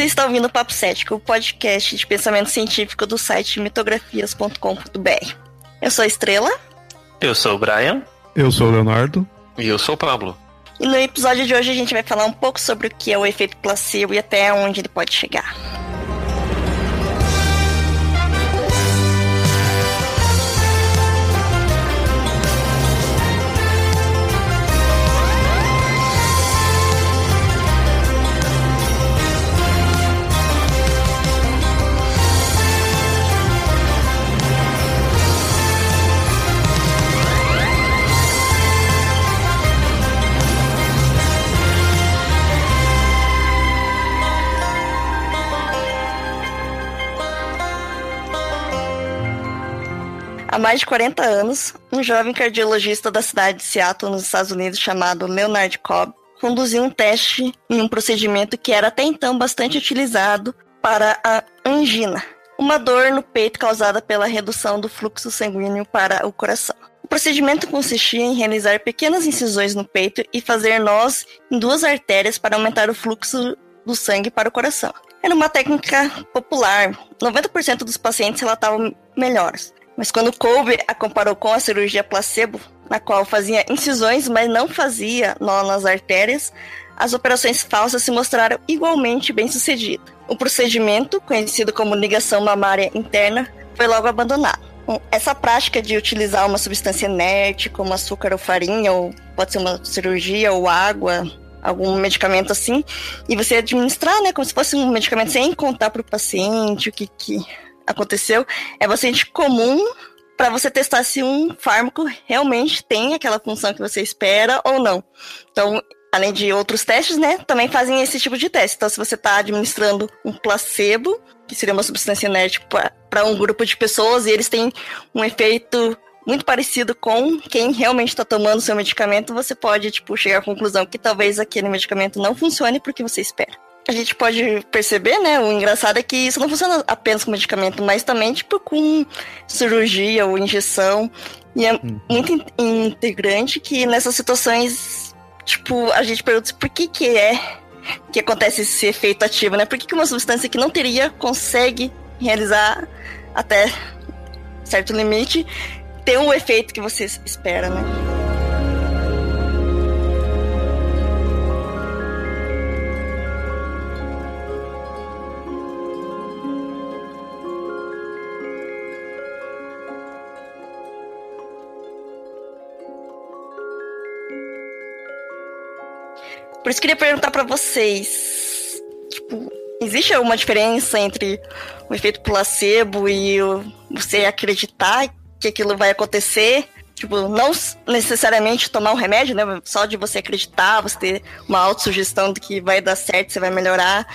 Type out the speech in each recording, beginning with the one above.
Você está ouvindo o Papo Cético, o podcast de pensamento científico do site mitografias.com.br. Eu sou a Estrela. Eu sou o Brian. Eu sou o Leonardo. E eu sou o Pablo. E no episódio de hoje a gente vai falar um pouco sobre o que é o efeito placebo e até onde ele pode chegar. Há mais de 40 anos, um jovem cardiologista da cidade de Seattle, nos Estados Unidos, chamado Leonard Cobb, conduziu um teste em um procedimento que era até então bastante utilizado para a angina, uma dor no peito causada pela redução do fluxo sanguíneo para o coração. O procedimento consistia em realizar pequenas incisões no peito e fazer nós em duas artérias para aumentar o fluxo do sangue para o coração. Era uma técnica popular. 90% dos pacientes relatavam melhores. Mas quando Kolbe a comparou com a cirurgia placebo, na qual fazia incisões, mas não fazia nó nas artérias, as operações falsas se mostraram igualmente bem-sucedidas. O procedimento, conhecido como ligação mamária interna, foi logo abandonado. Essa prática de utilizar uma substância inerte, como açúcar ou farinha, ou pode ser uma cirurgia ou água, algum medicamento assim, e você administrar, né, como se fosse um medicamento sem contar para o paciente o que, que aconteceu, é bastante comum para você testar se um fármaco realmente tem aquela função que você espera ou não. Então, além de outros testes, né, também fazem esse tipo de teste. Então, se você está administrando um placebo, que seria uma substância inerte para um grupo de pessoas, e eles têm um efeito muito parecido com quem realmente está tomando seu medicamento, você pode, tipo, chegar à conclusão que talvez aquele medicamento não funcione porque você espera a gente pode perceber, né? O engraçado é que isso não funciona apenas com medicamento, mas também, tipo, com cirurgia ou injeção. E é uhum. muito integrante que nessas situações, tipo, a gente pergunta por que que é que acontece esse efeito ativo, né? Por que, que uma substância que não teria consegue realizar até certo limite ter o efeito que você espera, né? Por isso queria perguntar para vocês, tipo, existe alguma diferença entre o efeito placebo e o, você acreditar que aquilo vai acontecer? Tipo, não necessariamente tomar um remédio, né? Só de você acreditar, você ter uma autossugestão de que vai dar certo, você vai melhorar.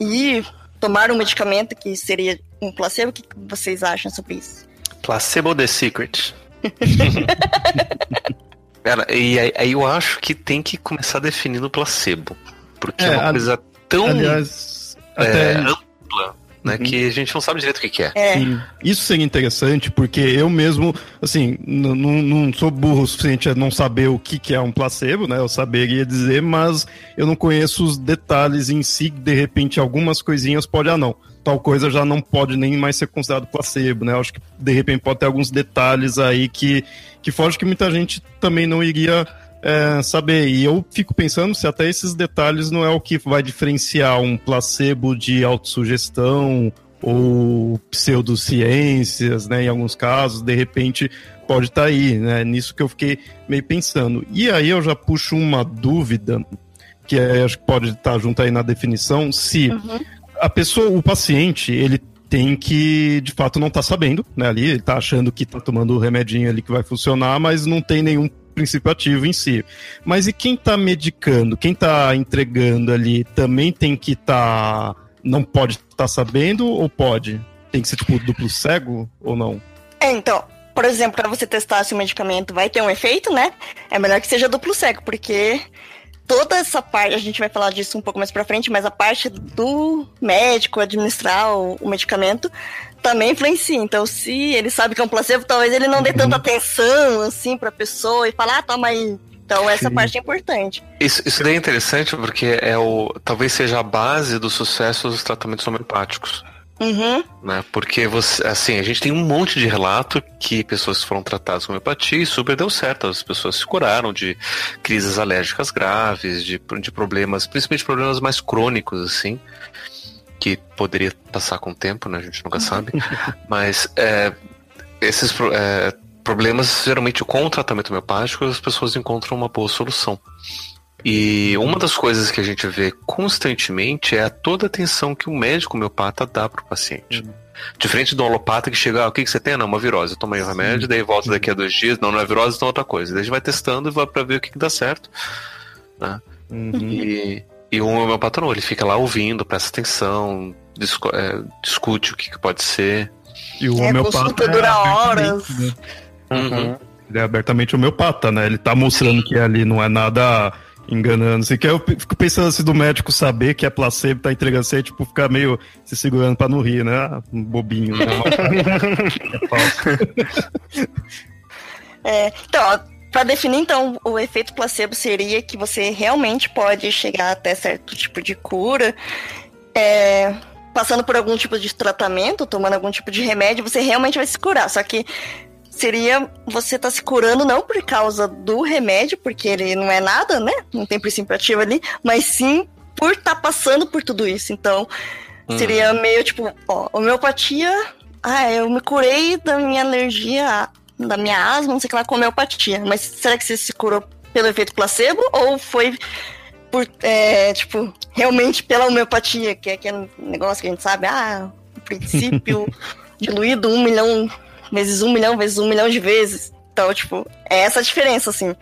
E tomar um medicamento que seria um placebo, o que vocês acham sobre isso? Placebo the Secret. Cara, e aí, aí, eu acho que tem que começar definindo o placebo. Porque é, é uma coisa tão aliás, é, ampla, né? Uhum. Que a gente não sabe direito o que, que é. é. Sim. Isso seria interessante, porque eu mesmo, assim, não sou burro o suficiente a não saber o que, que é um placebo, né? Eu saberia dizer, mas eu não conheço os detalhes em si, de repente algumas coisinhas pode, ah, não tal coisa já não pode nem mais ser considerado placebo, né? Eu acho que de repente pode ter alguns detalhes aí que, que foge que muita gente também não iria é, saber. E eu fico pensando se até esses detalhes não é o que vai diferenciar um placebo de autossugestão ou pseudociências, né? Em alguns casos, de repente pode estar tá aí, né? Nisso que eu fiquei meio pensando. E aí eu já puxo uma dúvida que é, acho que pode estar tá junto aí na definição, se uhum a pessoa, o paciente, ele tem que, de fato, não tá sabendo, né, ali, ele tá achando que tá tomando o remedinho ali que vai funcionar, mas não tem nenhum princípio ativo em si. Mas e quem tá medicando, quem tá entregando ali, também tem que tá, não pode estar tá sabendo ou pode? Tem que ser, tipo, duplo cego ou não? É, então, por exemplo, para você testar se o medicamento vai ter um efeito, né? É melhor que seja duplo cego, porque toda essa parte, a gente vai falar disso um pouco mais pra frente, mas a parte do médico administrar o, o medicamento também influencia. Então, se ele sabe que é um placebo, talvez ele não dê tanta uhum. atenção, assim, pra pessoa e falar, ah, toma aí. Então, Então essa Sim. parte é importante. Isso, isso daí é interessante porque é o talvez seja a base do sucesso dos tratamentos homeopáticos. Uhum. Né? Porque você, assim, a gente tem um monte de relato que pessoas foram tratadas com homeopatia e super deu certo. As pessoas se curaram de crises alérgicas graves, de, de problemas, principalmente problemas mais crônicos, assim, que poderia passar com o tempo, né? A gente nunca sabe. Mas é, esses é, problemas, geralmente com o tratamento homeopático, as pessoas encontram uma boa solução. E uma das coisas que a gente vê constantemente é toda a atenção que o médico homeopata dá para o paciente. Uhum. Diferente do holopata que chega, ah, o que, que você tem? Não, uma virose. Toma aí o remédio, daí volta daqui a dois dias. Não, não é virose, então é outra coisa. Daí a gente vai testando e vai para ver o que, que dá certo. Né? Uhum. E, e o homeopata não, ele fica lá ouvindo, presta atenção, discu é, discute o que, que, pode ser. E o é, homeopata. dura é horas. Né? Uhum. Ele é abertamente homeopata, né? Ele tá mostrando que ali não é nada enganando. Assim, que eu fico pensando assim do médico saber que é placebo, tá entregando assim, tipo, ficar meio se segurando pra não rir, né? Ah, um bobinho. Né? é falso. É, então, para definir, então, o efeito placebo seria que você realmente pode chegar até certo tipo de cura, é, passando por algum tipo de tratamento, tomando algum tipo de remédio, você realmente vai se curar. Só que seria você tá se curando não por causa do remédio, porque ele não é nada, né? Não tem princípio ativo ali, mas sim por estar tá passando por tudo isso. Então, hum. seria meio tipo, ó, homeopatia. Ah, eu me curei da minha alergia, da minha asma, não sei o que lá, com homeopatia. Mas será que você se curou pelo efeito placebo ou foi por, é, tipo, realmente pela homeopatia, que é aquele negócio que a gente sabe, ah, o princípio diluído um milhão vezes um milhão, vezes um milhão de vezes. Então, tipo, é essa a diferença, assim.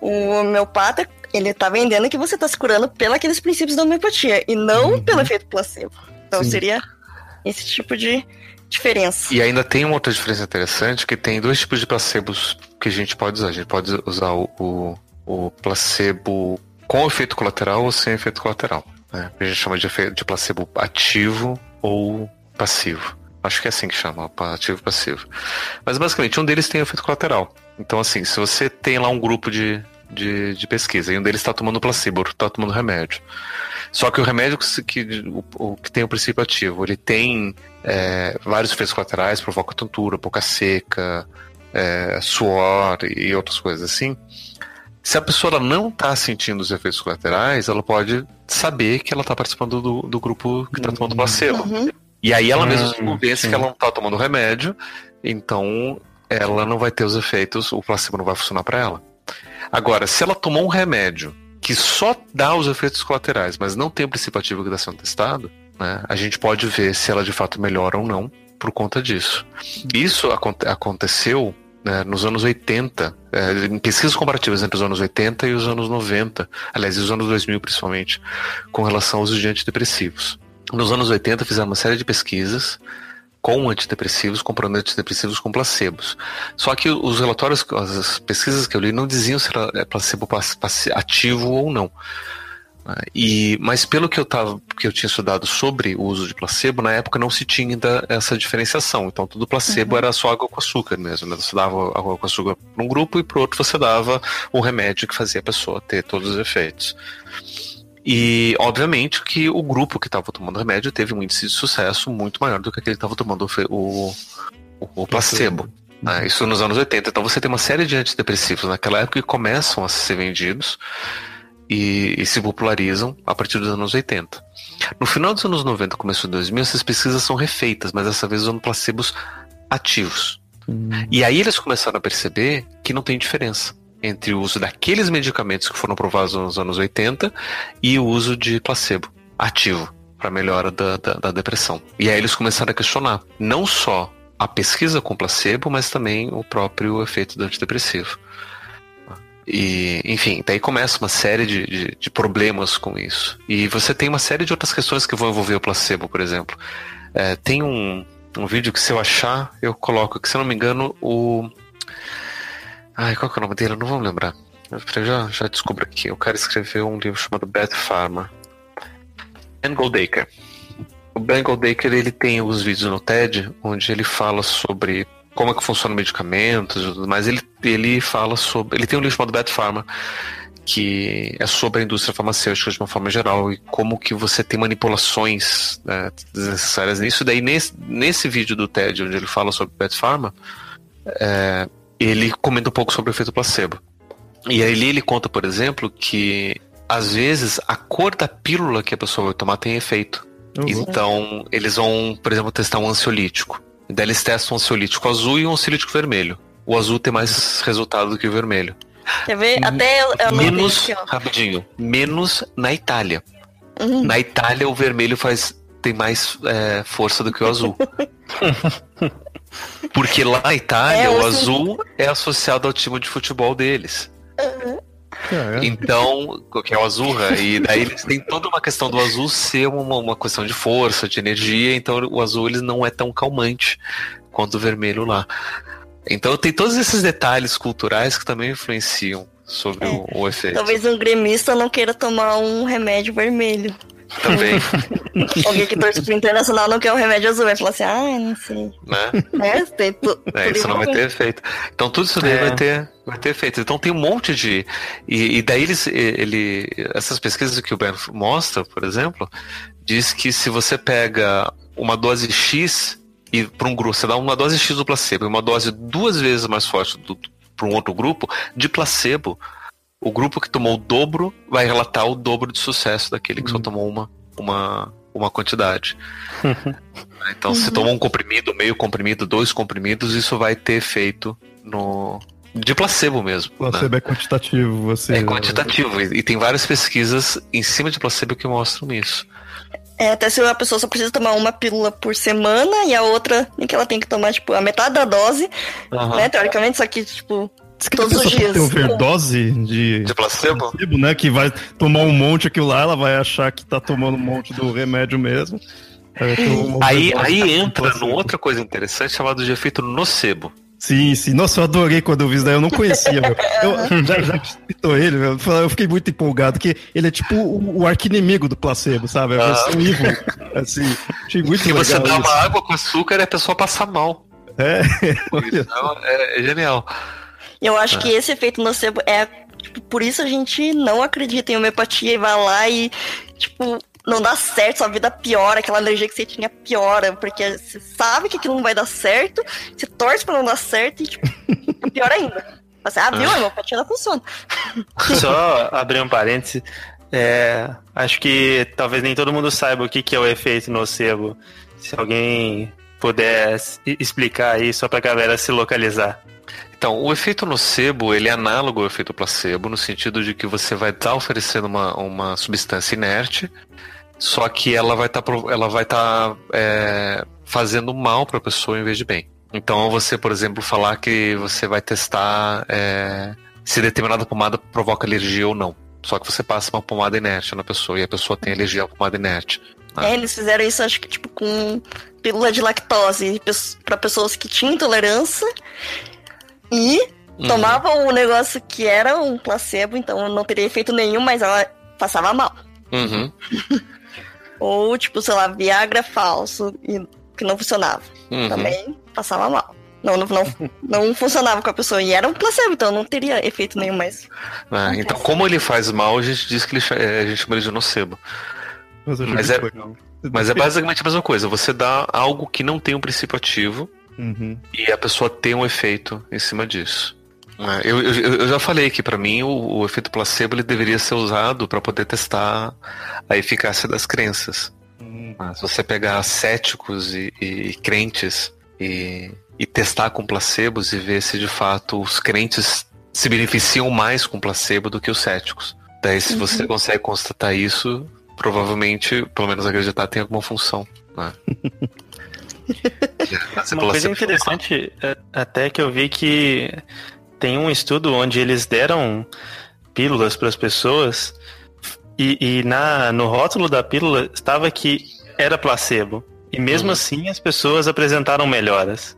O homeopata, ele tá vendendo que você tá se curando pelos princípios da homeopatia e não uhum. pelo efeito placebo. Então Sim. seria esse tipo de diferença. E ainda tem uma outra diferença interessante, que tem dois tipos de placebos que a gente pode usar. A gente pode usar o, o, o placebo com efeito colateral ou sem efeito colateral. Né? A gente chama de, de placebo ativo ou passivo. Acho que é assim que chama, ativo e passivo. Mas basicamente, um deles tem efeito colateral. Então, assim, se você tem lá um grupo de, de, de pesquisa e um deles está tomando placebo, está tomando remédio. Só que o remédio que, que, o, o, que tem o princípio ativo, ele tem é, vários efeitos colaterais, provoca tontura, boca seca, é, suor e outras coisas assim. Se a pessoa não está sentindo os efeitos colaterais, ela pode saber que ela está participando do, do grupo que está tomando placebo. Uhum. E aí ela mesma se convence sim. que ela não tá tomando remédio, então ela não vai ter os efeitos, o placebo não vai funcionar para ela. Agora, se ela tomou um remédio que só dá os efeitos colaterais, mas não tem o princípio ativo que está sendo testado, né, a gente pode ver se ela de fato melhora ou não por conta disso. Isso aconte aconteceu né, nos anos 80, é, em pesquisas comparativas entre os anos 80 e os anos 90, aliás, e os anos 2000 principalmente, com relação aos antidepressivos. Nos anos 80 fizeram uma série de pesquisas com antidepressivos, comprando antidepressivos com placebos. Só que os relatórios, as pesquisas que eu li não diziam se era é, placebo ativo ou não. E, mas pelo que eu, tava, que eu tinha estudado sobre o uso de placebo, na época não se tinha ainda essa diferenciação. Então, tudo placebo uhum. era só água com açúcar mesmo. Né? Você dava água com açúcar para um grupo e para outro você dava um remédio que fazia a pessoa ter todos os efeitos. E, obviamente, que o grupo que estava tomando remédio teve um índice de sucesso muito maior do que aquele que estava tomando o, o, o placebo. Né? Isso nos anos 80. Então, você tem uma série de antidepressivos naquela época que começam a ser vendidos e, e se popularizam a partir dos anos 80. No final dos anos 90, começo de 2000, essas pesquisas são refeitas, mas dessa vez usando placebos ativos. Hum. E aí eles começaram a perceber que não tem diferença entre o uso daqueles medicamentos que foram provados nos anos 80 e o uso de placebo ativo para melhora da, da, da, depressão. E aí eles começaram a questionar não só a pesquisa com placebo, mas também o próprio efeito do antidepressivo. E, enfim, daí começa uma série de, de, de, problemas com isso. E você tem uma série de outras questões que vão envolver o placebo, por exemplo. É, tem um, um vídeo que, se eu achar, eu coloco, que se eu não me engano, o Ai, qual que é o nome dele? Eu não vou lembrar. Eu já, já descubro aqui. O cara escreveu um livro chamado Bad Pharma. Ben Goldacre. O Ben Goldacre ele tem os vídeos no TED onde ele fala sobre como é que funciona o medicamento, mas ele, ele fala sobre. Ele tem um livro chamado Bad Pharma, que é sobre a indústria farmacêutica de uma forma geral e como que você tem manipulações né, desnecessárias nisso. Daí nesse, nesse vídeo do TED, onde ele fala sobre Bad Pharma, é, ele comenta um pouco sobre o efeito placebo. E aí ele conta, por exemplo, que às vezes a cor da pílula que a pessoa vai tomar tem efeito. Uhum. Então, eles vão, por exemplo, testar um ansiolítico. Daí eles testam um ansiolítico azul e um ansiolítico vermelho. O azul tem mais resultado do que o vermelho. Quer ver? Até eu, eu menos, aqui, rapidinho, menos na Itália. Uhum. Na Itália o vermelho faz tem mais é, força do que o azul. Porque lá na Itália é, o azul é associado ao time de futebol deles. Uhum. Então, que é o Azurra, e daí eles têm toda uma questão do azul ser uma, uma questão de força, de energia, então o azul ele não é tão calmante quanto o vermelho lá. Então tem todos esses detalhes culturais que também influenciam sobre é. o, o efeito. Talvez um gremista não queira tomar um remédio vermelho. Também. Alguém que torce pro internacional não quer o remédio azul, vai falar assim, ah, não sei. Né? É, tem tu, é isso não vai ter efeito. Então tudo isso daí é. vai, ter, vai ter efeito. Então tem um monte de. E, e daí eles, ele, essas pesquisas que o Ben mostra, por exemplo, diz que se você pega uma dose X e para um grupo, você dá uma dose X do placebo e uma dose duas vezes mais forte para um outro grupo, de placebo o grupo que tomou o dobro vai relatar o dobro de sucesso daquele que uhum. só tomou uma, uma, uma quantidade. então, uhum. se tomou um comprimido, meio comprimido, dois comprimidos, isso vai ter efeito no. De placebo mesmo. Placebo né? é quantitativo, você. É quantitativo. E, e tem várias pesquisas em cima de placebo que mostram isso. É, até se a pessoa só precisa tomar uma pílula por semana e a outra em que ela tem que tomar, tipo, a metade da dose, uhum. né? Teoricamente, só que, tipo, Diz que Todos os dias. Tem overdose de, de placebo? placebo? né? Que vai tomar um monte aquilo lá, ela vai achar que tá tomando um monte do remédio mesmo. Aí, aí entra numa outra coisa interessante chamada de efeito nocebo. Sim, sim. Nossa, eu adorei quando eu vi isso daí, eu não conhecia, meu. Eu, já, já citou ele, meu. Eu fiquei muito empolgado, que ele é tipo o, o arqui-inimigo do placebo, sabe? Versão ah. evil. Assim, achei muito que legal. você dá uma água com açúcar e a pessoa passa mal. É, então, é, é genial. Eu acho é. que esse efeito nocebo é. Tipo, por isso a gente não acredita em homeopatia e vai lá e, tipo, não dá certo, sua vida piora, aquela energia que você tinha piora, porque você sabe que aquilo não vai dar certo, você torce pra não dar certo e, tipo, é pior ainda. Você, ah, viu? A homeopatia não funciona. Só abrir um parêntese. É, acho que talvez nem todo mundo saiba o que, que é o efeito nocebo. Se alguém puder explicar aí só pra galera se localizar. Então, o efeito nocebo, ele é análogo ao efeito placebo, no sentido de que você vai estar tá oferecendo uma, uma substância inerte, só que ela vai tá estar tá, é, fazendo mal para a pessoa em vez de bem. Então, você, por exemplo, falar que você vai testar é, se determinada pomada provoca alergia ou não. Só que você passa uma pomada inerte na pessoa e a pessoa tem alergia à pomada inerte. Né? É, eles fizeram isso, acho que, tipo, com pílula de lactose para pessoas que tinham intolerância e uhum. tomava um negócio que era um placebo, então não teria efeito nenhum, mas ela passava mal. Uhum. Ou, tipo, sei lá, Viagra falso, e que não funcionava. Uhum. Também passava mal. Não, não, não, não, funcionava com a pessoa. E era um placebo, então não teria efeito nenhum mais. Ah, então, como ele faz mal, a gente diz que ele, é, a gente chama ele de nocebo. Mas, mas é, mas é basicamente a mesma coisa. Você dá algo que não tem um princípio ativo Uhum. E a pessoa tem um efeito em cima disso. É, eu, eu, eu, já falei que para mim o, o, efeito placebo ele deveria ser usado para poder testar a eficácia das crenças. Uhum. Se você pegar céticos e, e crentes e, e, testar com placebos e ver se de fato os crentes se beneficiam mais com placebo do que os céticos. Daí, se uhum. você consegue constatar isso, provavelmente, pelo menos acreditar, tem alguma função. Né? Uma coisa interessante é, até que eu vi que tem um estudo onde eles deram pílulas para as pessoas e, e, na, no rótulo da pílula estava que era placebo. E mesmo uhum. assim as pessoas apresentaram melhoras.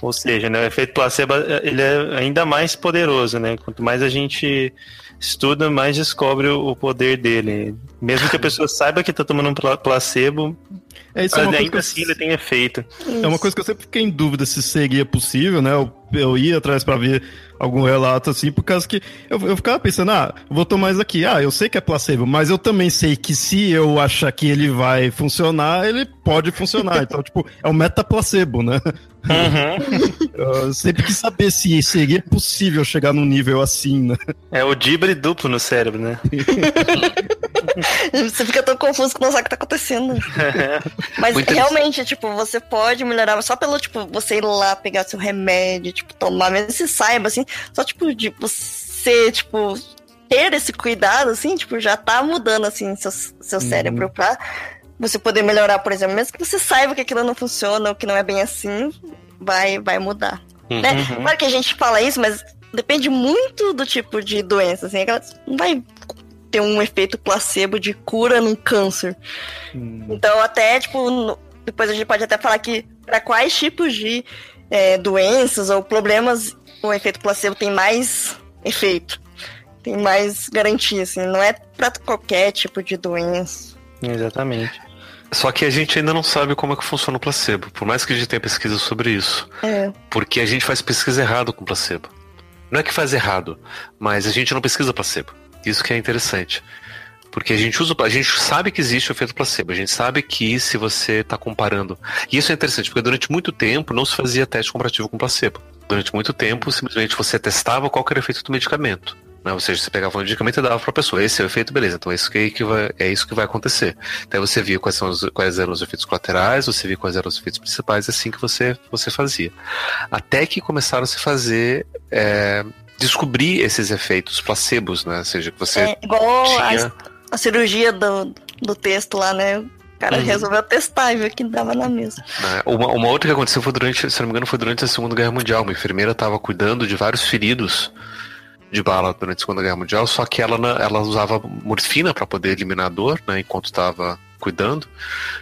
Ou seja, né, o efeito placebo ele é ainda mais poderoso, né? Quanto mais a gente estuda, mais descobre o poder dele. Mesmo que a pessoa saiba que está tomando um placebo, É, isso é Mas uma coisa ainda que eu- assim ele tem efeito. É uma coisa que eu sempre fiquei em dúvida se seria possível, né? Eu, eu ia atrás pra ver algum relato assim, por causa que eu, eu ficava pensando, ah, vou tomar isso aqui. Ah, eu sei que é placebo, mas eu também sei que se eu achar que ele vai funcionar, ele pode funcionar. Então, tipo, é um meta-placebo, né? Eu sempre quis saber se seria possível chegar num nível assim, né? É o dibre duplo no cérebro, né? Você fica tão confuso que não sabe o que tá acontecendo. Mas Muito realmente, tipo, você pode melhorar só pelo, tipo, você ir lá pegar seu remédio, tipo, tomar, mesmo se saiba, assim, só, tipo, de você, tipo, ter esse cuidado, assim, tipo, já tá mudando, assim, seu, seu cérebro pra você poder melhorar, por exemplo, mesmo que você saiba que aquilo não funciona ou que não é bem assim, vai, vai mudar. Né? Uhum. Claro que a gente fala isso, mas depende muito do tipo de doença, assim, não vai ter um efeito placebo de cura num câncer. Então, até, tipo, no- depois a gente pode até falar que para quais tipos de é, doenças ou problemas o efeito placebo tem mais efeito, tem mais garantia, assim, não é para qualquer tipo de doença. Exatamente. Só que a gente ainda não sabe como é que funciona o placebo, por mais que a gente tenha pesquisa sobre isso. É, Porque a gente faz pesquisa errado com placebo. Não é que faz errado, mas a gente não pesquisa placebo. Isso que é interessante. Porque a gente usa, a gente sabe que existe o efeito placebo, a gente sabe que se você está comparando. E isso é interessante, porque durante muito tempo não se fazia teste comparativo com placebo. Durante muito tempo, simplesmente você testava qual era o efeito do medicamento. Né? Ou seja, você pegava um medicamento e dava para a pessoa. Esse é o efeito, beleza. Então é isso que, que vai, é isso que vai acontecer. Então você via quais, são os, quais eram os efeitos colaterais, você via quais eram os efeitos principais, assim que você, você fazia. Até que começaram a se fazer. é, descobrir esses efeitos placebos, né? Ou seja, que você é igual tinha. a, a cirurgia do, do texto lá, né? O cara Uhum. resolveu testar e viu que dava na mesma. né? Uma, uma outra que aconteceu foi durante, se não me engano, foi durante a Segunda Guerra Mundial. Uma enfermeira estava cuidando de vários feridos de bala durante a Segunda Guerra Mundial, só que ela, ela usava morfina para poder eliminar a dor, né? Enquanto estava cuidando.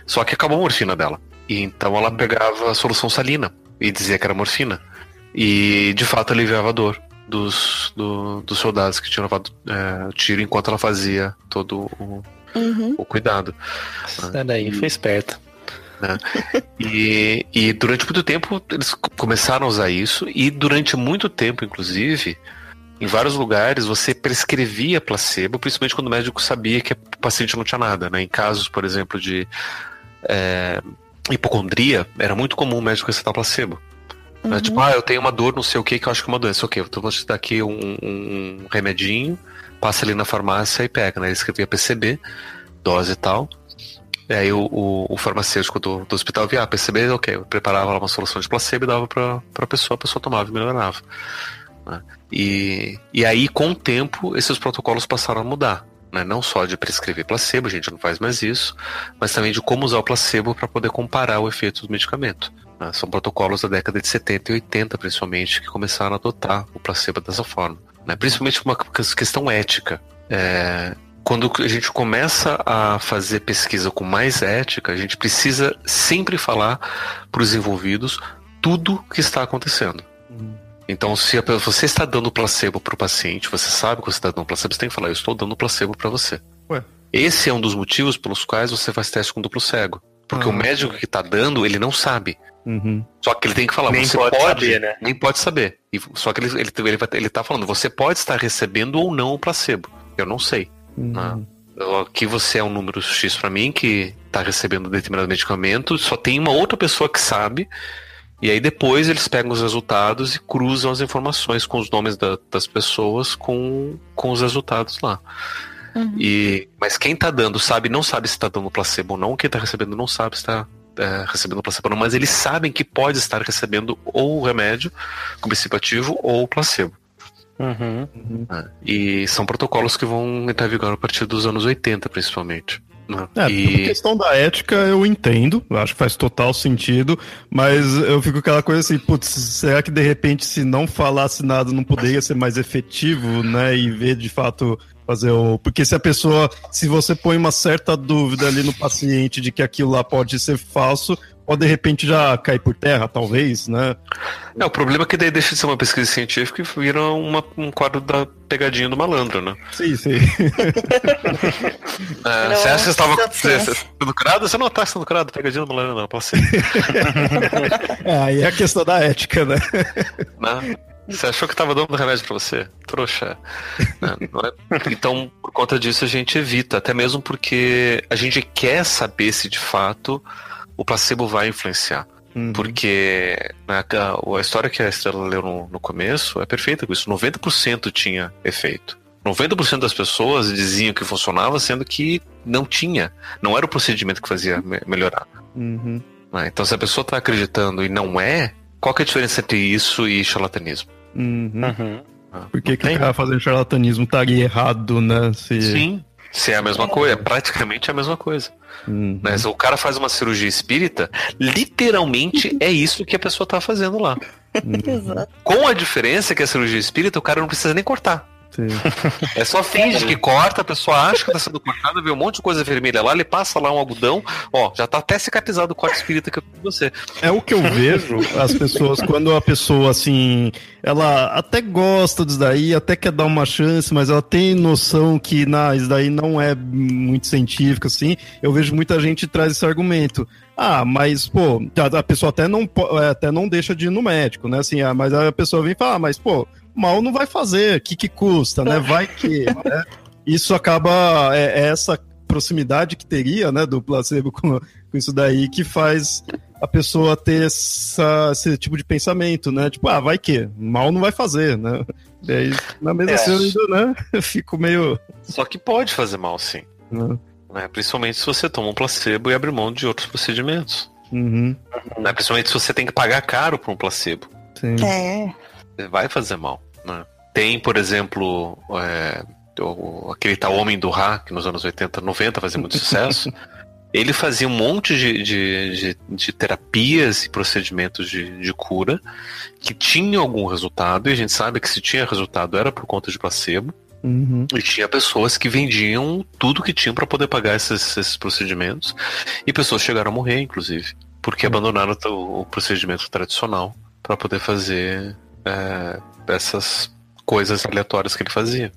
Só que acabou a morfina dela. E então ela pegava a solução salina e dizia que era morfina. E de fato aliviava a dor dos, do- dos soldados que tinham levado é, tiro enquanto ela fazia todo o, Uhum. o cuidado. Sai daí, foi esperto. E, e durante muito tempo eles co- começaram a usar isso, e durante muito tempo, inclusive, em vários lugares você prescrevia placebo, principalmente quando o médico sabia que o paciente não tinha nada. Né? Em casos, por exemplo, de é, hipocondria, era muito comum o médico receitar placebo. Uhum. Tipo, ah, eu tenho uma dor, não sei o que, que eu acho que é uma doença. Ok, então vou te dar aqui um, um- remedinho, passa ali na farmácia e pega, né? Ele escrevia PCB, dose e tal. E aí o, o, o farmacêutico do, do hospital via, ah, PCB, ok, eu preparava lá uma solução de placebo e dava pra, pra pessoa, a pessoa tomava e melhorava. né? E, e aí, com o tempo, esses protocolos passaram a mudar. Né? Não só de prescrever placebo, a gente não faz mais isso, mas também de como usar o placebo para poder comparar o efeito do medicamento. Né? São protocolos da década de 70 e 80, principalmente, que começaram a adotar o placebo dessa forma. né? Principalmente uma questão ética. É, quando a gente começa a fazer pesquisa com mais ética, a gente precisa sempre falar para os envolvidos tudo que está acontecendo. Então, se você está dando placebo para o paciente, você sabe que você está dando placebo, você tem que falar, eu estou dando placebo para você. Ué. Esse é um dos motivos pelos quais você faz teste com duplo cego. Porque Ah. o médico que está dando, ele não sabe. Uhum. Só que ele tem que falar, Nem você pode pode, saber, né? nem pode saber. E, só que ele, ele, ele, vai- ele tá falando, você pode estar recebendo ou não o placebo. Eu não sei. Uhum. Eu- Aqui você é um número X para mim que está recebendo determinado medicamento, só tem uma outra pessoa que sabe, e aí depois eles pegam os resultados e cruzam as informações com os nomes da- das pessoas com, com os resultados lá. Uhum. E, mas quem tá dando sabe, não sabe se tá dando placebo ou não, quem tá recebendo não sabe se tá é, recebendo placebo ou não, mas eles sabem que pode estar recebendo ou o remédio com princípio ativo ou o placebo. Uhum. né? E são protocolos que vão entrar em vigor a partir dos anos 80, principalmente. né? É, e... por questão da ética eu entendo, eu acho que faz total sentido, mas eu fico com aquela coisa assim, putz, será que de repente se não falasse nada não poderia ser mais efetivo, né, e ver de fato fazer o... Porque se a pessoa, se você põe uma certa dúvida ali no paciente de que aquilo lá pode ser falso, pode de repente já cair por terra, talvez, né? É, o problema é que daí deixa de ser uma pesquisa científica e vira uma, um quadro da pegadinha do malandro, né? Sim, sim. é, você acha que você estava sendo curado? Você não está sendo curado, pegadinha do malandro, não, pode ser. é, aí é a questão da ética, né? né? Você achou que estava dando remédio para você? Trouxa. é? Então, por conta disso, a gente evita, até mesmo porque a gente quer saber se de fato o placebo vai influenciar. Uhum. Porque né, a, a, história que a Estrela leu no, no começo é perfeita com isso. 90% tinha efeito. 90% das pessoas diziam que funcionava, sendo que não tinha. Não era o procedimento que fazia me melhorar. Uhum. Né, então, se a pessoa está acreditando e não é, qual que é a diferença entre isso e charlatanismo? Uhum. Uhum. Por que, que o cara fazendo charlatanismo estaria errado, né? Se... Sim. Se é a mesma coisa, é praticamente a mesma coisa. Uhum. Né? Se o cara faz uma cirurgia espírita, literalmente é isso que a pessoa está fazendo lá. Uhum. Com a diferença que a cirurgia espírita, o cara não precisa nem cortar. Sim. É só finge que corta, a pessoa acha que está sendo cortada, vê um monte de coisa vermelha lá, ele passa lá um algodão, ó, já está até cicatrizado o corte espírita que eu fiz você. É o que eu vejo as pessoas, quando a pessoa, assim, ela até gosta disso daí, até quer dar uma chance, mas ela tem noção que na, isso daí não é muito científico, assim, eu vejo muita gente traz esse argumento. Ah, mas, pô, a pessoa até não, até não deixa de ir no médico, né? Assim, ah, mas a pessoa vem e fala, ah, mas, pô, mal não vai fazer, o que, que custa, né? Vai que. Né? Isso acaba. É, é, essa proximidade que teria, né, do placebo com, com isso daí que faz a pessoa ter essa, esse tipo de pensamento, né? Tipo, ah, vai que, mal não vai fazer, né? E aí, na mesma é. Sendo, né? Eu fico meio. Só que pode fazer mal, sim. Né? né? Principalmente se você toma um placebo e abre mão de outros procedimentos. Uhum. Né? Principalmente se você tem que pagar caro por um placebo. Sim. É. Vai fazer mal. Né? Tem, por exemplo, é, o, aquele tal Homem do Ra, que nos anos 80, 90 fazia muito sucesso. Ele fazia um monte de, de, de, de terapias e procedimentos de, de, cura que tinham algum resultado, e a gente sabe que se tinha resultado era por conta de placebo. Uhum. E tinha pessoas que vendiam tudo que tinham para poder pagar esses, esses, procedimentos. E pessoas chegaram a morrer, inclusive, porque uhum. abandonaram o, o procedimento tradicional para poder fazer é, essas coisas aleatórias que ele fazia.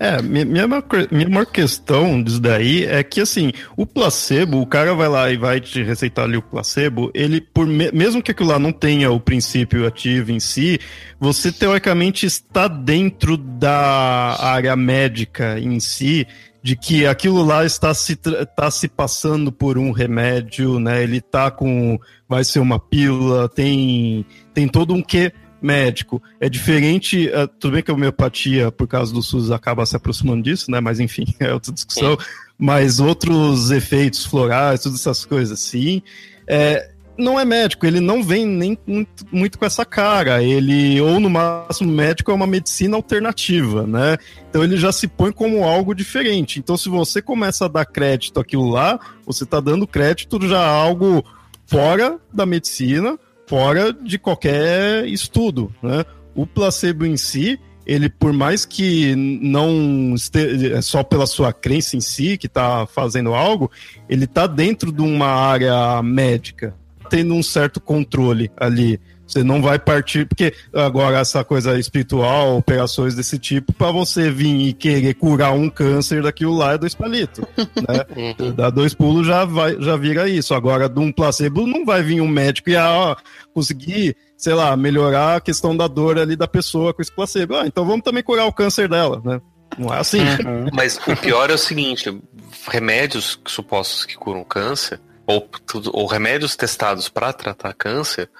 É, minha, minha, minha maior questão disso daí é que, assim, o placebo, o cara vai lá e vai te receitar ali o placebo, ele, por mesmo que aquilo lá não tenha o princípio ativo em si, você teoricamente está dentro da área médica em si, de que aquilo lá está se, está se passando por um remédio, né? Ele tá com. Vai ser uma pílula, tem, tem todo um quê médico. É diferente, uh, tudo bem que a homeopatia, por causa do SUS, acaba se aproximando disso, né? Mas enfim, é outra discussão. Sim. Mas outros efeitos florais, todas essas coisas assim. É, não é médico, ele não vem nem muito, muito, com essa cara. Ele, ou no máximo, médico é uma medicina alternativa, né? Então ele já se põe como algo diferente. Então, se você começa a dar crédito àquilo lá, você está dando crédito já a algo fora da medicina, fora de qualquer estudo, né? O placebo em si, ele por mais que não esteja é só pela sua crença em si que está fazendo algo, ele está dentro de uma área médica, tendo um certo controle ali. Você não vai partir, porque agora essa coisa espiritual, operações desse tipo, para você vir e querer curar um câncer daquilo lá é dois palitos. Né? Uhum. Dá dois pulos já, vai, já vira isso. Agora, de um placebo, não vai vir um médico e ah, ó, conseguir, sei lá, melhorar a questão da dor ali da pessoa com esse placebo. Ah, então vamos também curar o câncer dela, né? Não é assim. Uhum. Mas o pior é o seguinte: remédios supostos que curam câncer, ou, ou remédios testados para tratar câncer,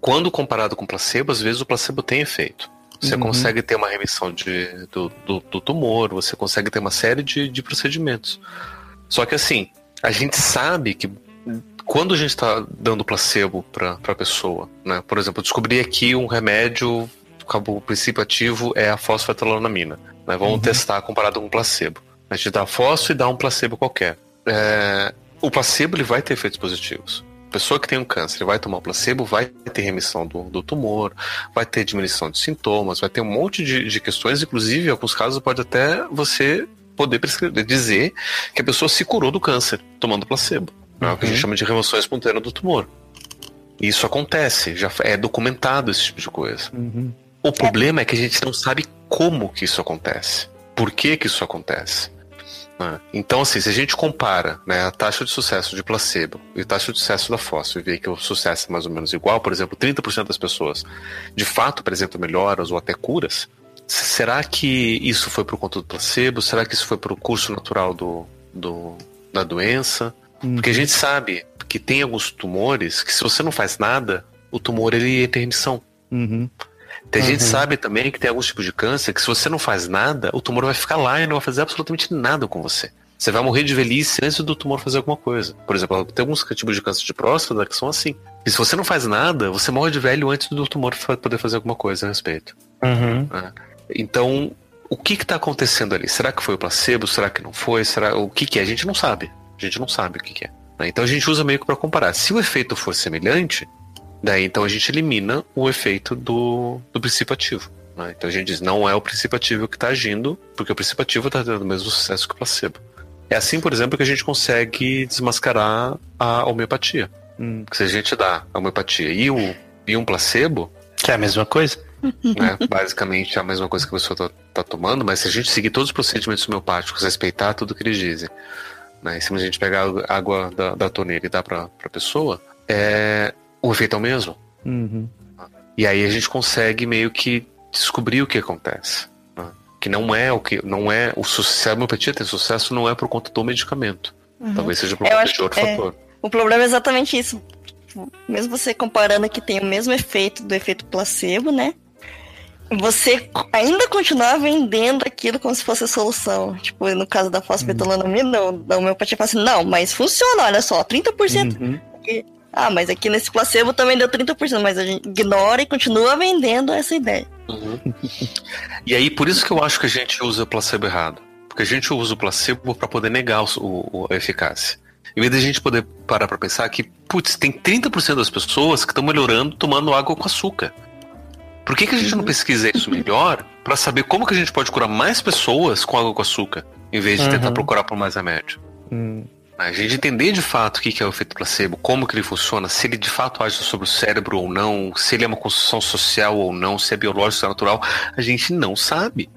quando comparado com placebo, às vezes o placebo tem efeito. Você uhum. consegue ter uma remissão de, do, do, do, tumor, você consegue ter uma série de, de procedimentos. Só que assim, a gente sabe que quando a gente está dando placebo para a pessoa, né? Por exemplo, descobri aqui um remédio, o princípio ativo é a fosfetanolamina. Né? Vamos uhum. testar comparado com placebo. A gente dá fósforo e dá um placebo qualquer. É, o placebo ele vai ter efeitos positivos pessoa que tem um câncer vai tomar o placebo, vai ter remissão do, do tumor, vai ter diminuição de sintomas, vai ter um monte de, de questões, inclusive, em alguns casos, pode até você poder prescrever, dizer que a pessoa se curou do câncer tomando placebo. É o que a gente Uhum. chama de remoção espontânea do tumor. Isso acontece, já é documentado esse tipo de coisa. Uhum. O problema é que a gente não sabe como que isso acontece. Por que que isso acontece? Né? Então, assim, se a gente compara né, a taxa de sucesso de placebo e a taxa de sucesso da fósforo e vê que o sucesso é mais ou menos igual, por exemplo, 30% das pessoas de fato apresentam melhoras ou até curas, será que isso foi por conta do placebo? Será que isso foi por o curso natural do, do- da doença? Porque a gente sabe que tem alguns tumores que se você não faz nada, o tumor ele entra em remissão. Uhum. A gente Uhum. sabe também que tem alguns tipos de câncer que se você não faz nada, o tumor vai ficar lá e não vai fazer absolutamente nada com você. Você vai morrer de velhice antes do tumor fazer alguma coisa. Por exemplo, tem alguns tipos de câncer de próstata que são assim. E se você não faz nada, você morre de velho antes do tumor poder fazer alguma coisa a respeito. Uhum. Então, o que está acontecendo ali? Será que foi o placebo? Será que não foi? Será o que, que é? A gente não sabe. A gente não sabe o que, que é. né? Então a gente usa meio que para comparar. Se o efeito for semelhante, daí então a gente elimina o efeito do, do princípio ativo. né? Então a gente diz não é o princípio ativo que está agindo, porque o princípio ativo está tendo o mesmo sucesso que o placebo. É assim, por exemplo, que a gente consegue desmascarar a homeopatia. Hum. Se a gente dá a homeopatia e, o, e um placebo, Que é a mesma coisa? né? Basicamente é a mesma coisa que a pessoa tá, tá tomando, mas se a gente seguir todos os procedimentos homeopáticos, respeitar tudo que eles dizem, né? E se a gente pegar a água da, da torneira e dar pra, pra pessoa, é, o efeito é o mesmo. Uhum. E aí a gente consegue meio que descobrir o que acontece. né? Que não é o que. não é o sucesso. A homeopatia tem sucesso, não é por conta do medicamento. Talvez seja por conta de outro que é. fator. O problema é exatamente isso. Tipo, Mesmo você comparando que tem o mesmo efeito do efeito placebo, né? Você ainda continuar vendendo aquilo como se fosse a solução. Tipo, no caso da fosfetanolamina, não, da homeopatia, fala assim, não, mas funciona, olha só, 30%. Uhum. Ah, mas aqui nesse placebo também deu 30%, mas a gente ignora e continua vendendo essa ideia. Uhum. e aí, por isso que eu acho que a gente usa o placebo errado. Porque a gente usa o placebo para poder negar o, o- a eficácia. Em vez de a gente poder parar para pensar que, putz, tem 30% das pessoas que estão melhorando tomando água com açúcar. Por que, que a gente não pesquisa isso melhor para saber como que a gente pode curar mais pessoas com água com açúcar, em vez de tentar Uhum. procurar por mais remédio? Hum. A gente entender de fato o que é o efeito placebo, como que ele funciona, se ele de fato age sobre o cérebro ou não, se ele é uma construção social ou não, se é biológico, se é natural, a gente não sabe.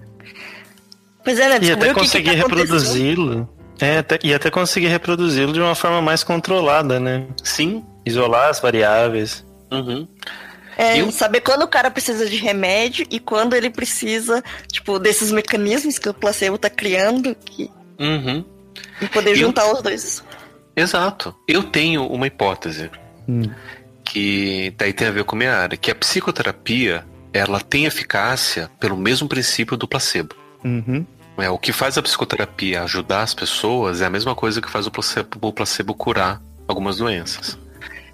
Pois é, né? E até conseguir tá reproduzi-lo. É, até- e até conseguir reproduzi-lo de uma forma mais controlada, né? Sim. Isolar as variáveis. Uhum. É, Eu- saber quando o cara precisa de remédio e quando ele precisa, tipo, desses mecanismos que o placebo tá criando que, Uhum. E poder Eu- juntar os dois. Exato. Eu tenho uma hipótese Hum. que daí tem a ver com a minha área, que a psicoterapia ela tem eficácia pelo mesmo princípio do placebo. Uhum. É, o que faz a psicoterapia ajudar as pessoas é a mesma coisa que faz o placebo, o placebo curar algumas doenças.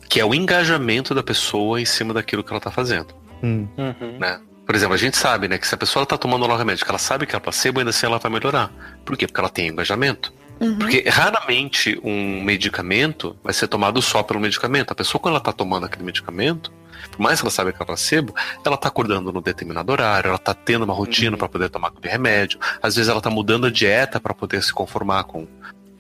Que é o engajamento da pessoa em cima daquilo que ela está fazendo. Hum. Uhum. Né? Por exemplo, a gente sabe né, que se a pessoa está tomando o remédio, que ela sabe que é placebo, ainda assim ela vai melhorar. Por quê? Porque ela tem engajamento. Uhum. Porque raramente um medicamento vai ser tomado só pelo medicamento. A pessoa, quando ela está tomando aquele medicamento, por mais que ela saiba que é placebo, ela está acordando no determinado horário, ela está tendo uma rotina para poder tomar aquele remédio. Às vezes ela está mudando a dieta para poder se conformar com,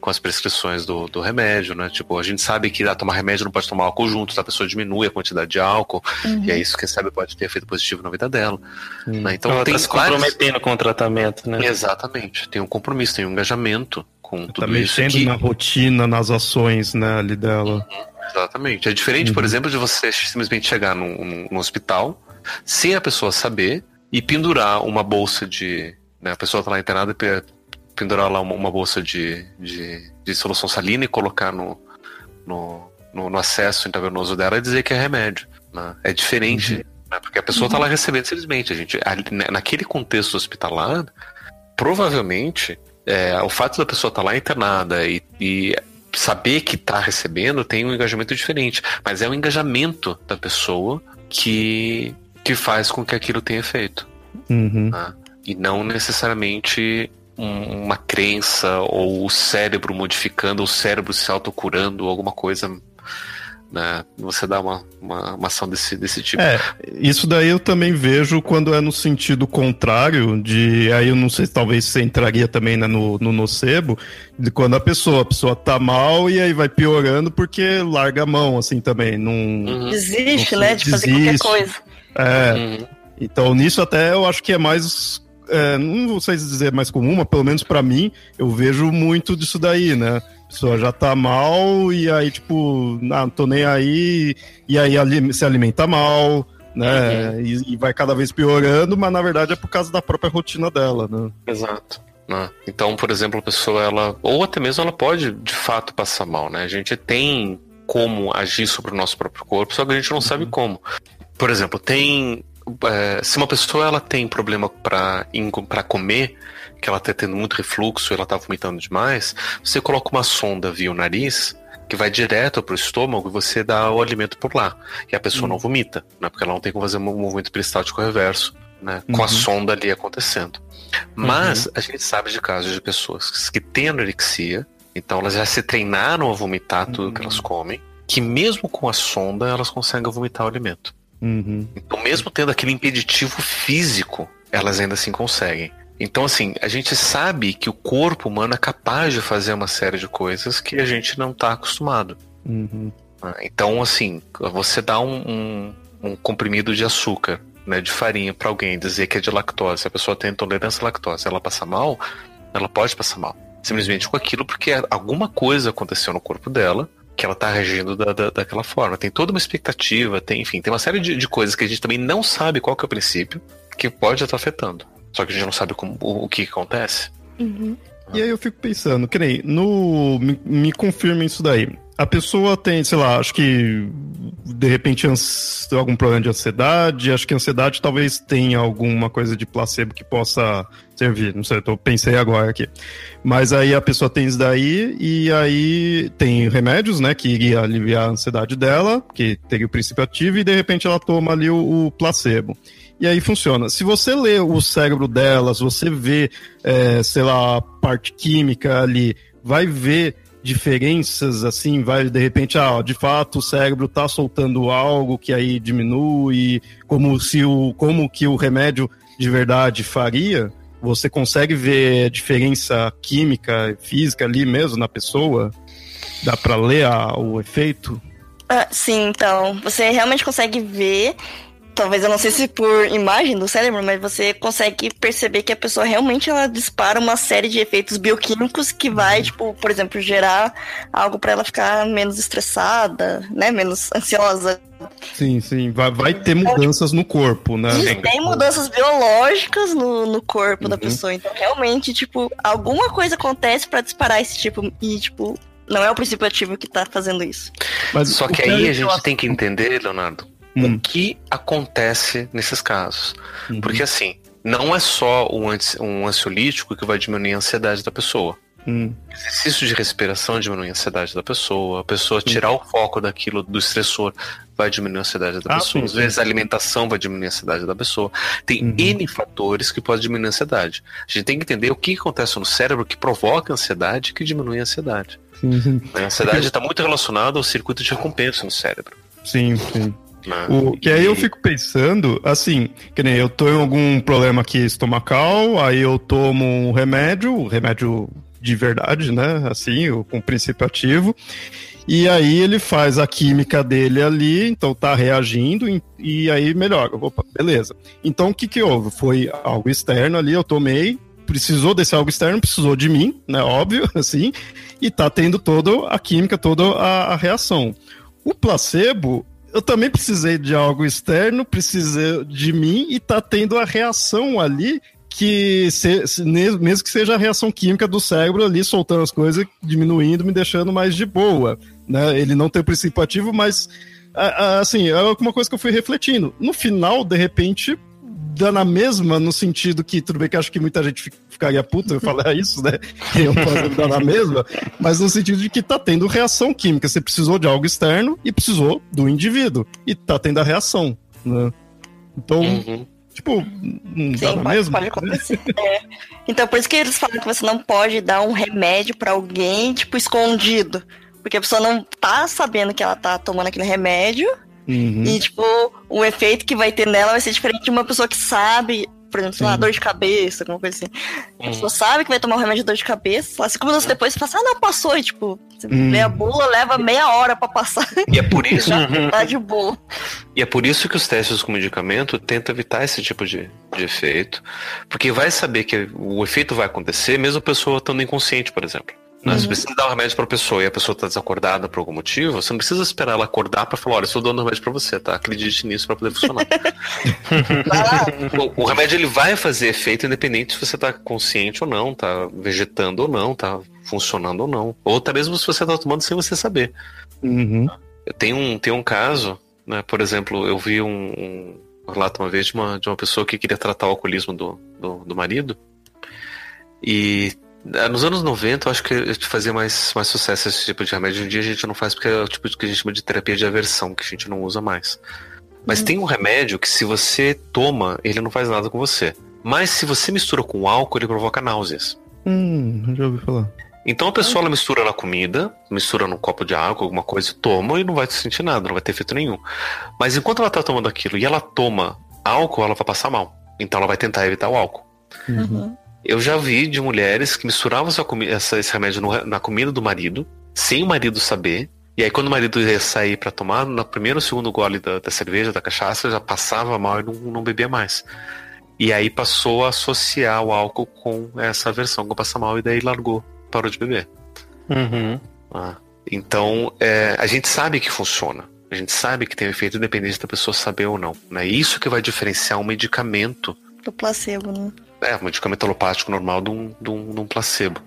com as prescrições do, do remédio, né? Tipo, a gente sabe que ah, tomar remédio não pode tomar álcool junto, a pessoa diminui a quantidade de álcool, Uhum. e é isso que sabe pode ter efeito positivo na vida dela. Hum. né? Então Ela tem tá se vários- comprometendo com o tratamento, né? Exatamente. Tem um compromisso, tem um engajamento com Tá tudo isso. mexendo que- na rotina, nas ações, né, ali dela. Exatamente. É diferente, por exemplo, de você simplesmente chegar num, num- hospital sem a pessoa saber e pendurar uma bolsa de. Né, a pessoa tá lá internada e pendurar lá uma, uma bolsa de, de, de solução salina e colocar no, no, no, no acesso intravenoso dela e dizer que é remédio. né? É diferente. né, porque a pessoa tá lá recebendo simplesmente. A gente, né, naquele contexto hospitalar, provavelmente é, o fato da pessoa estar lá internada e, e saber que está recebendo tem um engajamento diferente. Mas é o engajamento da pessoa que, que faz com que aquilo tenha efeito. Uhum. E não necessariamente um- uma crença ou o cérebro modificando, o cérebro se autocurando, alguma coisa né? Você dá uma, uma, uma, ação desse, desse tipo. É, isso daí eu também vejo quando é no sentido contrário, de aí eu não sei, talvez você entraria também né, no, no nocebo, de quando a pessoa, a pessoa tá mal e aí vai piorando porque larga a mão, assim, também. Não, uhum. Desiste, não, né, de desiste. fazer qualquer coisa. É, uhum. então nisso até eu acho que é mais é, não sei dizer mais comum, mas pelo menos para mim, eu vejo muito disso daí, né? A pessoa já tá mal e aí, tipo, não tô nem aí, e aí se alimenta mal, né? Uhum. E, e, vai cada vez piorando, mas na verdade é por causa da própria rotina dela, né? Exato. Né? Então, por exemplo, a pessoa, ela, ou até mesmo ela pode de fato passar mal, né? A gente tem como agir sobre o nosso próprio corpo, só que a gente não uhum. sabe como. Por exemplo, tem é, se uma pessoa ela tem problema para comer, que ela está tendo muito refluxo, ela está vomitando demais, você coloca uma sonda via o nariz que vai direto para o estômago e você dá o alimento por lá. E a pessoa hum. não vomita, né? Porque ela não tem como fazer um movimento peristáltico reverso, né? Com uhum. a sonda ali acontecendo. Mas uhum. a gente sabe de casos de pessoas que têm anorexia, então elas já se treinaram a vomitar tudo uhum. que elas comem, que mesmo com a sonda elas conseguem vomitar o alimento. Uhum. Então, mesmo tendo aquele impeditivo físico, elas ainda assim conseguem. Então, assim, a gente sabe que o corpo humano é capaz de fazer uma série de coisas que a gente não está acostumado. Uhum. Ah, então, assim, você dá um, um, um comprimido de açúcar, né, de farinha para alguém, dizer que é de lactose, se a pessoa tem intolerância à lactose, ela passa mal, ela pode passar mal. Simplesmente com aquilo porque alguma coisa aconteceu no corpo dela que ela tá reagindo da, da, daquela forma. Tem toda uma expectativa, tem, enfim, tem uma série de, de coisas que a gente também não sabe qual que é o princípio, que pode estar afetando. Só que a gente não sabe como, o, o que, que acontece. Uhum. E aí eu fico pensando, que nem, no. Me, me confirma isso daí. A pessoa tem, sei lá, acho que de repente algum problema de ansiedade, acho que ansiedade talvez tenha alguma coisa de placebo que possa servir, não sei, eu pensei agora aqui. Mas aí a pessoa tem isso daí e aí tem remédios, né, que iria aliviar a ansiedade dela, que teria o princípio ativo e de repente ela toma ali o, o placebo. E aí funciona. Se você lê o cérebro delas, você vê, é, sei lá, a parte química ali, vai ver diferenças, assim, vai de repente, ah, de fato o cérebro está soltando algo que aí diminui, como se o, como que o remédio de verdade faria. Você consegue ver a diferença química, física ali mesmo na pessoa? Dá para ler a, o efeito? Ah, sim, então. Você realmente consegue ver talvez eu não sei se por imagem do cérebro, mas você consegue perceber que a pessoa realmente ela dispara uma série de efeitos bioquímicos que vai, uhum. tipo, por exemplo, gerar algo para ela ficar menos estressada, né, menos ansiosa. Sim, sim, vai, vai ter mudanças no corpo, né? E tem mudanças biológicas no, no corpo uhum. da pessoa, então realmente, tipo, alguma coisa acontece para disparar esse tipo e, tipo, não é o princípio ativo que tá fazendo isso. Mas Só que aí a gente tem que entender, Leonardo, hum. o que acontece nesses casos. Uhum. Porque assim, não é só um, um ansiolítico que vai diminuir a ansiedade da pessoa. Hum. Exercício de respiração diminui a ansiedade da pessoa, a pessoa tirar o foco daquilo, do estressor, vai diminuir a ansiedade da ah, pessoa. Sim, Às vezes a alimentação vai diminuir a ansiedade da pessoa. Tem uhum. N fatores que podem diminuir a ansiedade. A gente tem que entender o que acontece no cérebro que provoca a ansiedade e que diminui a ansiedade. Sim, A ansiedade está muito relacionada ao circuito de recompensa no cérebro. Sim, sim. O, que aí eu fico pensando, assim, que nem eu tô em algum problema aqui estomacal, aí eu tomo um remédio, remédio de verdade, né? Assim, com princípio ativo. E aí ele faz a química dele ali, então tá reagindo e, aí melhora. Opa, beleza. Então o que que houve? Foi algo externo ali, eu tomei, precisou desse algo externo, precisou de mim, né? Óbvio, assim, e tá tendo toda a química, toda a, a reação. O placebo, eu também precisei de algo externo, precisei de mim e tá tendo a reação ali que se, se, mesmo que seja a reação química do cérebro ali soltando as coisas, diminuindo, me deixando mais de boa, né? Ele não tem o princípio ativo, mas assim, é uma coisa que eu fui refletindo. No final, de repente, dá na mesma, no sentido que, tudo bem que acho que muita gente ficaria puta eu falar isso, né? Que eu posso dar na mesma, mas no sentido de que tá tendo reação química. Você precisou de algo externo e precisou do indivíduo. E tá tendo a reação, né? Então, uhum. tipo, não dá na mesma. é. Então, por isso que eles falam que você não pode dar um remédio para alguém, tipo, escondido. Porque a pessoa não tá sabendo que ela tá tomando aquele remédio. Uhum. E, tipo, o efeito que vai ter nela vai ser diferente de uma pessoa que sabe, por exemplo, sei lá, Uhum. dor de cabeça, alguma coisa assim. A Hum. pessoa sabe que vai tomar um remédio de dor de cabeça, lá cinco minutos depois você fala assim, ah, não, passou. E, tipo, você Hum. lê a bula, leva meia hora pra passar. E é por isso, tá de boa. e é por isso que os testes com medicamento tentam evitar esse tipo de, de efeito. Porque vai saber que o efeito vai acontecer, mesmo a pessoa estando inconsciente, por exemplo. Né? Você precisa dar o remédio pra pessoa e a pessoa tá desacordada por algum motivo, você não precisa esperar ela acordar pra falar, olha, eu estou dando remédio pra você, tá? Acredite nisso pra poder funcionar. O, o remédio ele vai fazer efeito independente se você tá consciente ou não, tá vegetando ou não, tá funcionando ou não. Ou até mesmo se você tá tomando sem você saber. Uhum. Eu tenho um, tem um caso, né, por exemplo, eu vi um, um relato uma vez de uma, de uma pessoa que queria tratar o alcoolismo do, do, do marido. E nos anos 90 eu acho que fazia mais, mais sucesso esse tipo de remédio. Hoje em dia a gente não faz porque é o tipo que a gente chama de terapia de aversão, que a gente não usa mais. Mas tem um remédio que se você toma, ele não faz nada com você. Mas se você mistura com álcool, ele provoca náuseas. Hum, já ouvi falar. Então a pessoa ela mistura na comida, mistura num copo de água, alguma coisa, toma e não vai sentir nada, não vai ter efeito nenhum. Mas enquanto ela tá tomando aquilo e ela toma álcool, ela vai passar mal. Então ela vai tentar evitar o álcool. Uhum. Eu já vi de mulheres que misturavam essa esse remédio no na comida do marido, sem o marido saber. E aí quando o marido ia sair pra tomar, no primeiro ou segundo gole da, da cerveja, da cachaça, já passava mal e não, não bebia mais. E aí passou a associar o álcool com essa versão que passa mal e daí largou, parou de beber. Uhum. Ah, então, é, a gente sabe que funciona. A gente sabe que tem um efeito independente da pessoa saber ou não. Né? Isso que vai diferenciar um medicamento, Do placebo, né? É, um medicamento alopático normal de um, de um, de um placebo.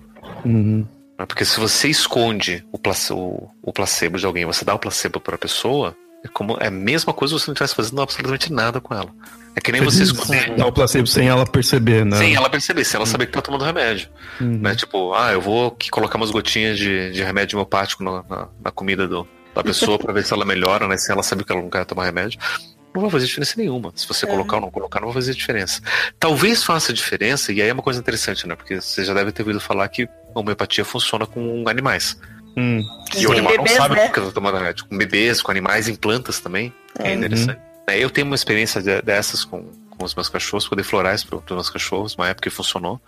Uhum. né? Porque se você esconde o placebo, o, o placebo de alguém, você dá o placebo para a pessoa, é como é a mesma coisa se você não estivesse fazendo absolutamente nada com ela. É que nem você esconder Dá o placebo sem ela perceber, né? sem ela perceber, sem ela saber que tá tomando remédio. Uhum. né? Tipo, ah, eu vou colocar umas gotinhas de, de remédio homeopático na, na, na comida do, da pessoa pra ver se ela melhora, né? Se ela sabe que ela não quer tomar remédio. Não vai fazer diferença nenhuma. Se você É. colocar ou não colocar, não vai fazer diferença. Talvez faça diferença, e aí é uma coisa interessante, né? Porque você já deve ter ouvido falar que a homeopatia funciona com animais. Hum. E Sim, o animal bebês, não sabe né? porque tá tomando remédio. Com bebês, com animais, em plantas também. É, É. interessante. É, Eu tenho uma experiência de- dessas com, com os meus cachorros, poder florais para os meus cachorros, uma época que funcionou.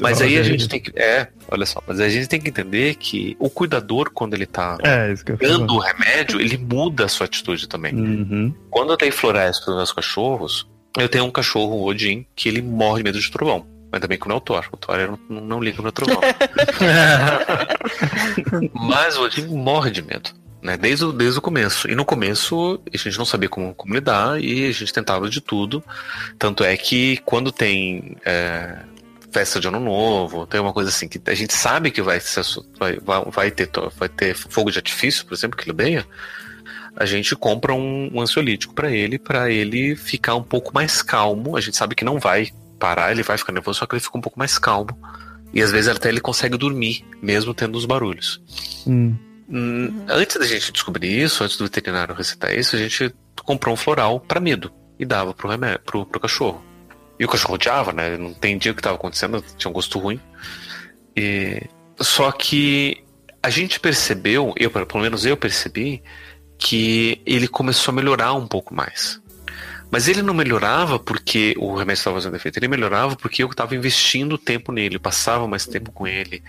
Mas aí a gente tem que. É, olha só, mas a gente tem que entender que o cuidador, quando ele tá É, dando o remédio, ele muda a sua atitude também. Uhum. Quando eu dei florais para os meus cachorros, eu tenho um cachorro, o Odin, que ele morre de medo de trovão. Mas também que não é o Thor. O Thor ele não, não liga pro trovão. Mas o Odin morre de medo. Né, desde, o, desde o começo. E no começo a gente não sabia como, como lidar e a gente tentava de tudo. Tanto é que quando tem é, festa de ano novo, tem uma coisa assim que a gente sabe que vai, vai, vai, ter, vai ter fogo de artifício, por exemplo, que ele odeia. A gente compra um, um ansiolítico para ele, para ele ficar um pouco mais calmo. A gente sabe que não vai parar, ele vai ficar nervoso, só que ele fica um pouco mais calmo. E às vezes até ele consegue dormir, mesmo tendo os barulhos. Hum. Hum, Antes da gente descobrir isso, antes do veterinário recetar isso, a gente comprou um floral para medo e dava pro, remédio, pro, pro cachorro. E o cachorro odiava, né? Não entendia o que estava acontecendo, tinha um gosto ruim. E... Só que a gente percebeu, eu, pelo menos eu percebi, que ele começou a melhorar um pouco mais. Mas ele não melhorava porque o remédio estava fazendo efeito, ele melhorava porque eu estava investindo tempo nele, passava mais tempo com ele.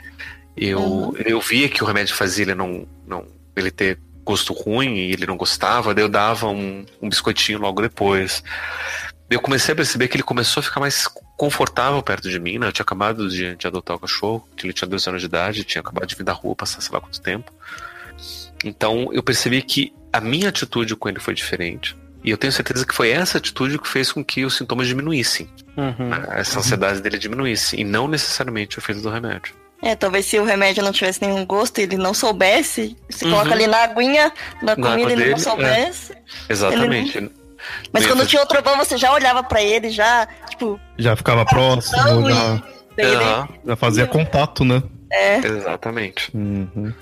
Eu, Uhum. eu via que o remédio fazia ele não, não ele ter gosto ruim e ele não gostava, daí eu dava um, um biscoitinho logo depois. Eu comecei a perceber que ele começou a ficar mais confortável perto de mim, né? Eu tinha acabado de, de adotar o cachorro, ele tinha dois anos de idade, tinha acabado de vir da rua, passar sei lá quanto tempo. Então eu percebi que a minha atitude com ele foi diferente. E eu tenho certeza que foi essa atitude que fez com que os sintomas diminuíssem. Uhum. né? Essa ansiedade dele diminuísse. E não necessariamente o efeito do remédio. É, talvez se o remédio não tivesse nenhum gosto e ele não soubesse, se Uhum. coloca ali na aguinha da Na comida e ele dele, é. não soubesse. Exatamente. Mas Não ia quando tinha o trovão, você já olhava pra ele, já, tipo, Já ficava próximo, não, já, e ele- Aham, já fazia contato, né? é, exatamente. Uhum.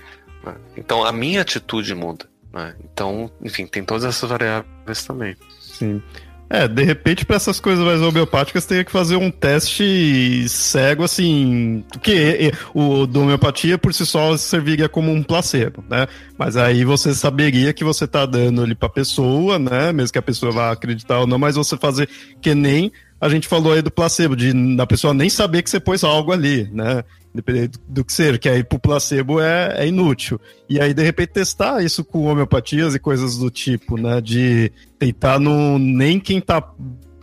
né? Então a minha atitude muda. né? Então, enfim, tem todas essas variáveis também. Sim. É, de repente, para essas coisas mais homeopáticas, teria que fazer um teste cego, assim. Porque o do homeopatia por si só serviria como um placebo, né? Mas aí você saberia que você tá dando ali pra pessoa, né? Mesmo que a pessoa vá acreditar ou não, mas você fazer que nem a gente falou aí do placebo, de da pessoa nem saber que você pôs algo ali, né? Dependendo do que seja, que aí pro placebo é, é inútil. E aí, de repente, testar isso com homeopatias e coisas do tipo, né? De tentar no nem quem tá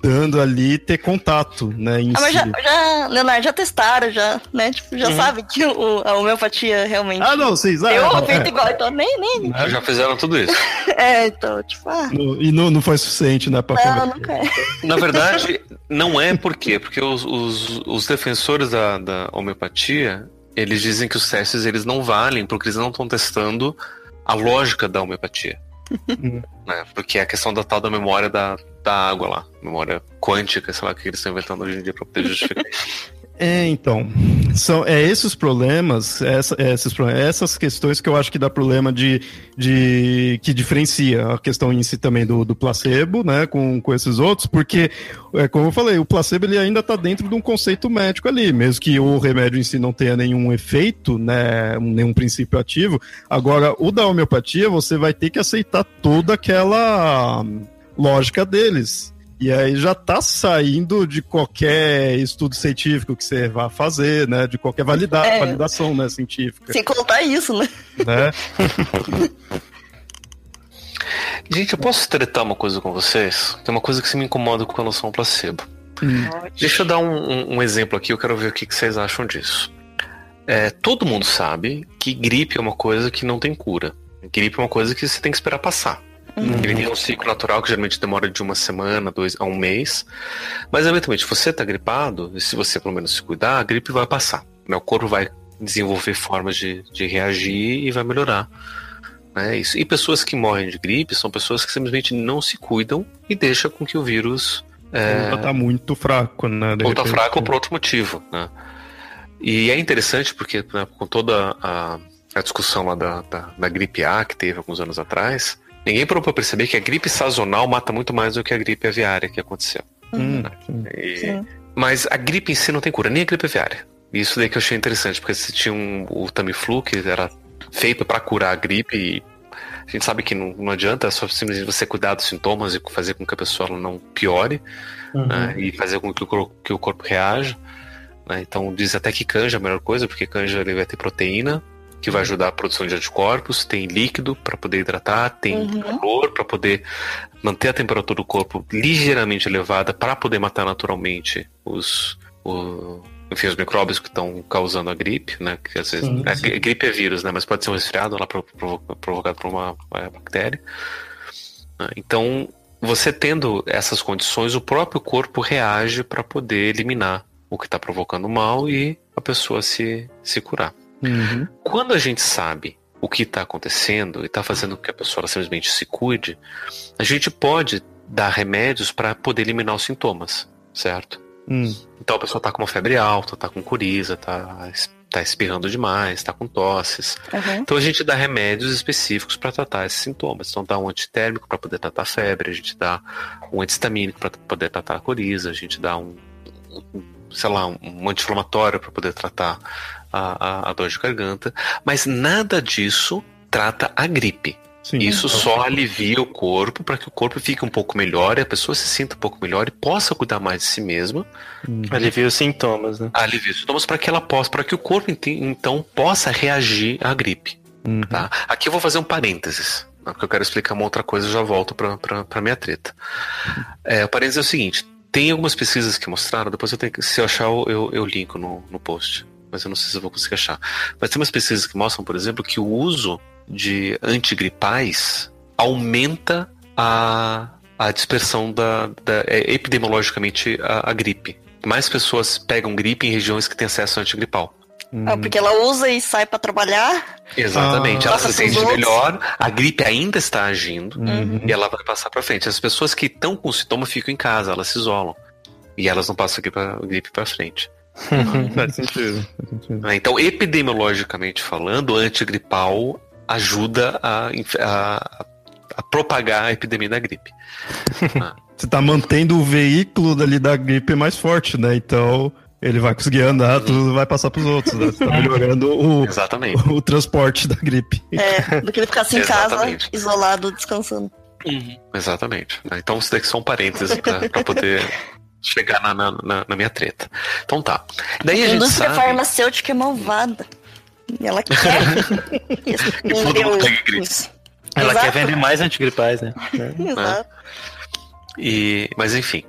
dando ali ter contato, né? ah, mas já, já, Leonardo, já testaram, já, né? Tipo, já uhum. sabe que o, a homeopatia realmente. Ah, não, vocês Eu é, feito é. igual, então nem. nem... É, já fizeram tudo isso. é, então, tipo. Ah. No, e não, não foi suficiente, né? Pra não, nunca é. Na verdade, não é por quê? Porque os, os, os defensores da, da homeopatia eles dizem que os testes eles não valem porque eles não estão testando a lógica da homeopatia. né? Porque é a questão da tal da memória da, da água lá, memória quântica, sei lá, que eles estão inventando hoje em dia para poder justificar. É, então, são é esses problemas, essa, esses essas questões que eu acho que dá problema de, de que diferencia a questão em si também do, do placebo, né, com, com esses outros, porque, é, como eu falei, o placebo ele ainda está dentro de um conceito médico ali, mesmo que o remédio em si não tenha nenhum efeito, né, nenhum princípio ativo. Agora, o da homeopatia, você vai ter que aceitar toda aquela lógica deles. E aí já está saindo de qualquer estudo científico que você vá fazer, né? De qualquer valida é. validação né, científica. Sem contar isso, né? né? Gente, eu posso tretar uma coisa com vocês? Tem uma coisa que se me incomoda com a noção placebo. Hum. Deixa eu dar um, um, um, exemplo aqui, eu quero ver o que, que vocês acham disso. É, todo mundo sabe que gripe é uma coisa que não tem cura. Gripe é uma coisa que você tem que esperar passar. Uhum. Ele tem um ciclo natural que geralmente demora de uma semana, dois a um mês. Mas, eventualmente, se você está gripado, e se você pelo menos se cuidar, a gripe vai passar. Né? O corpo vai desenvolver formas de, de reagir e vai melhorar. Né? Isso. E pessoas que morrem de gripe são pessoas que simplesmente não se cuidam e deixam com que o vírus. É... Ou tá muito fraco, né? ou tá fraco ou por outro motivo, né? E é interessante porque né, com toda a, a discussão lá da, da, da, gripe A que teve alguns anos atrás, Ninguém parou para perceber que a gripe sazonal mata muito mais do que a gripe aviária que aconteceu. Hum, e, mas a gripe em si não tem cura, nem a gripe aviária. Isso daí que eu achei interessante, porque se tinha um, o Tamiflu, que era feito para curar a gripe, e a gente sabe que não, não adianta, é só simplesmente você cuidar dos sintomas e fazer com que a pessoa não piore, uhum. né, e fazer com que o, que o corpo reaja. Né, então diz até que canja é a melhor coisa, porque canja ele vai ter proteína, que vai ajudar a produção de anticorpos, tem líquido para poder hidratar, tem uhum. calor para poder manter a temperatura do corpo ligeiramente elevada para poder matar naturalmente os, o, enfim, os micróbios que estão causando a gripe, né? Que às vezes sim, sim. a gripe é vírus, né? Mas pode ser um resfriado lá provocado por uma, uma bactéria. Né? Então, você tendo essas condições, o próprio corpo reage para poder eliminar o que está provocando mal e a pessoa se, se curar. Uhum. Quando a gente sabe o que está acontecendo e está fazendo com que a pessoa simplesmente se cuide, a gente pode dar remédios para poder eliminar os sintomas, certo? Hum. Então a pessoa está com uma febre alta, está com coriza, está tá espirrando demais, está com tosses. Uhum. Então a gente dá remédios específicos para tratar esses sintomas. Então dá um antitérmico para poder tratar a febre, a gente dá um antistamínico para poder tratar a coriza, a gente dá um, um sei lá, um anti-inflamatório para poder tratar a, a, a dor de garganta, mas nada disso trata a gripe. Sim, Isso é. só alivia o corpo para que o corpo fique um pouco melhor e a pessoa se sinta um pouco melhor e possa cuidar mais de si mesma. Uhum. Alivia os sintomas, né? Alivia os sintomas para que ela possa, para que o corpo então possa reagir à gripe. Uhum. Tá? Aqui eu vou fazer um parênteses, né, porque eu quero explicar uma outra coisa e já volto para minha treta. É, o parênteses é o seguinte: tem algumas pesquisas que mostraram, depois eu tenho que, se eu achar, eu, eu linko no, no post mas eu não sei se eu vou conseguir achar. Mas tem umas pesquisas que mostram, por exemplo, que o uso de antigripais aumenta a, a dispersão da, da é, epidemiologicamente a, a, gripe. Mais pessoas pegam gripe em regiões que têm acesso a antigripal. Ah, porque ela usa e sai para trabalhar. Exatamente, ah, ela se sente melhor, a gripe ainda está agindo uhum. e ela vai passar para frente. As pessoas que estão com sintoma ficam em casa, elas se isolam e elas não passam a gripe para frente. faz sentido. Faz sentido. Ah, então, epidemiologicamente falando, antigripal ajuda a, a, a propagar a epidemia da gripe. ah, você tá mantendo o veículo dali da gripe mais forte, né? Então ele vai conseguir andar, tudo vai passar pros outros, né? Você tá melhorando o, Exatamente. o, o transporte da gripe. É, do que ele ficasse em casa, Exatamente. isolado, descansando. Exatamente. né? Então isso daqui são parênteses pra, pra poder chegar na, na, na- na minha treta. Então tá. Daí a A gente indústria sabe. farmacêutica é malvada. Ela quer isso. todo Vendeu mundo tem gripe. isso. Ela Exato. quer vender mais antigripais, né? Exato. E, mas enfim.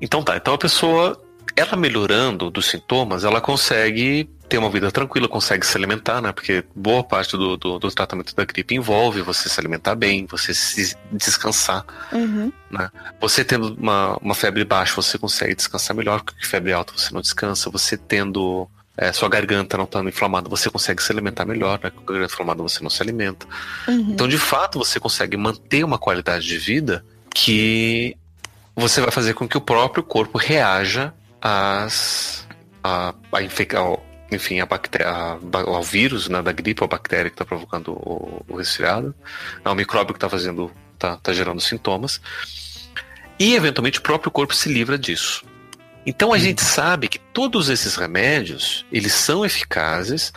Então tá, então a pessoa, ela melhorando dos sintomas, ela consegue ter uma vida tranquila, consegue se alimentar, né? Porque boa parte do, do, do tratamento da gripe envolve você se alimentar bem, você se descansar. Uhum. Você tendo uma, uma febre baixa, você consegue descansar melhor, porque febre alta você não descansa. Você tendo é, sua garganta não estando inflamada, você consegue se alimentar melhor, né? Com a garganta inflamada você não se alimenta. Uhum. Então, de fato, você consegue manter uma qualidade de vida que você vai fazer com que o próprio corpo reaja às, a, a infec- ao- enfim, a bactéria, a ao vírus né, da gripe, a bactéria que está provocando o, o resfriado, ao micróbio que está fazendo, tá, tá gerando sintomas, e eventualmente o próprio corpo se livra disso. Então a gente sabe que todos esses remédios, eles são eficazes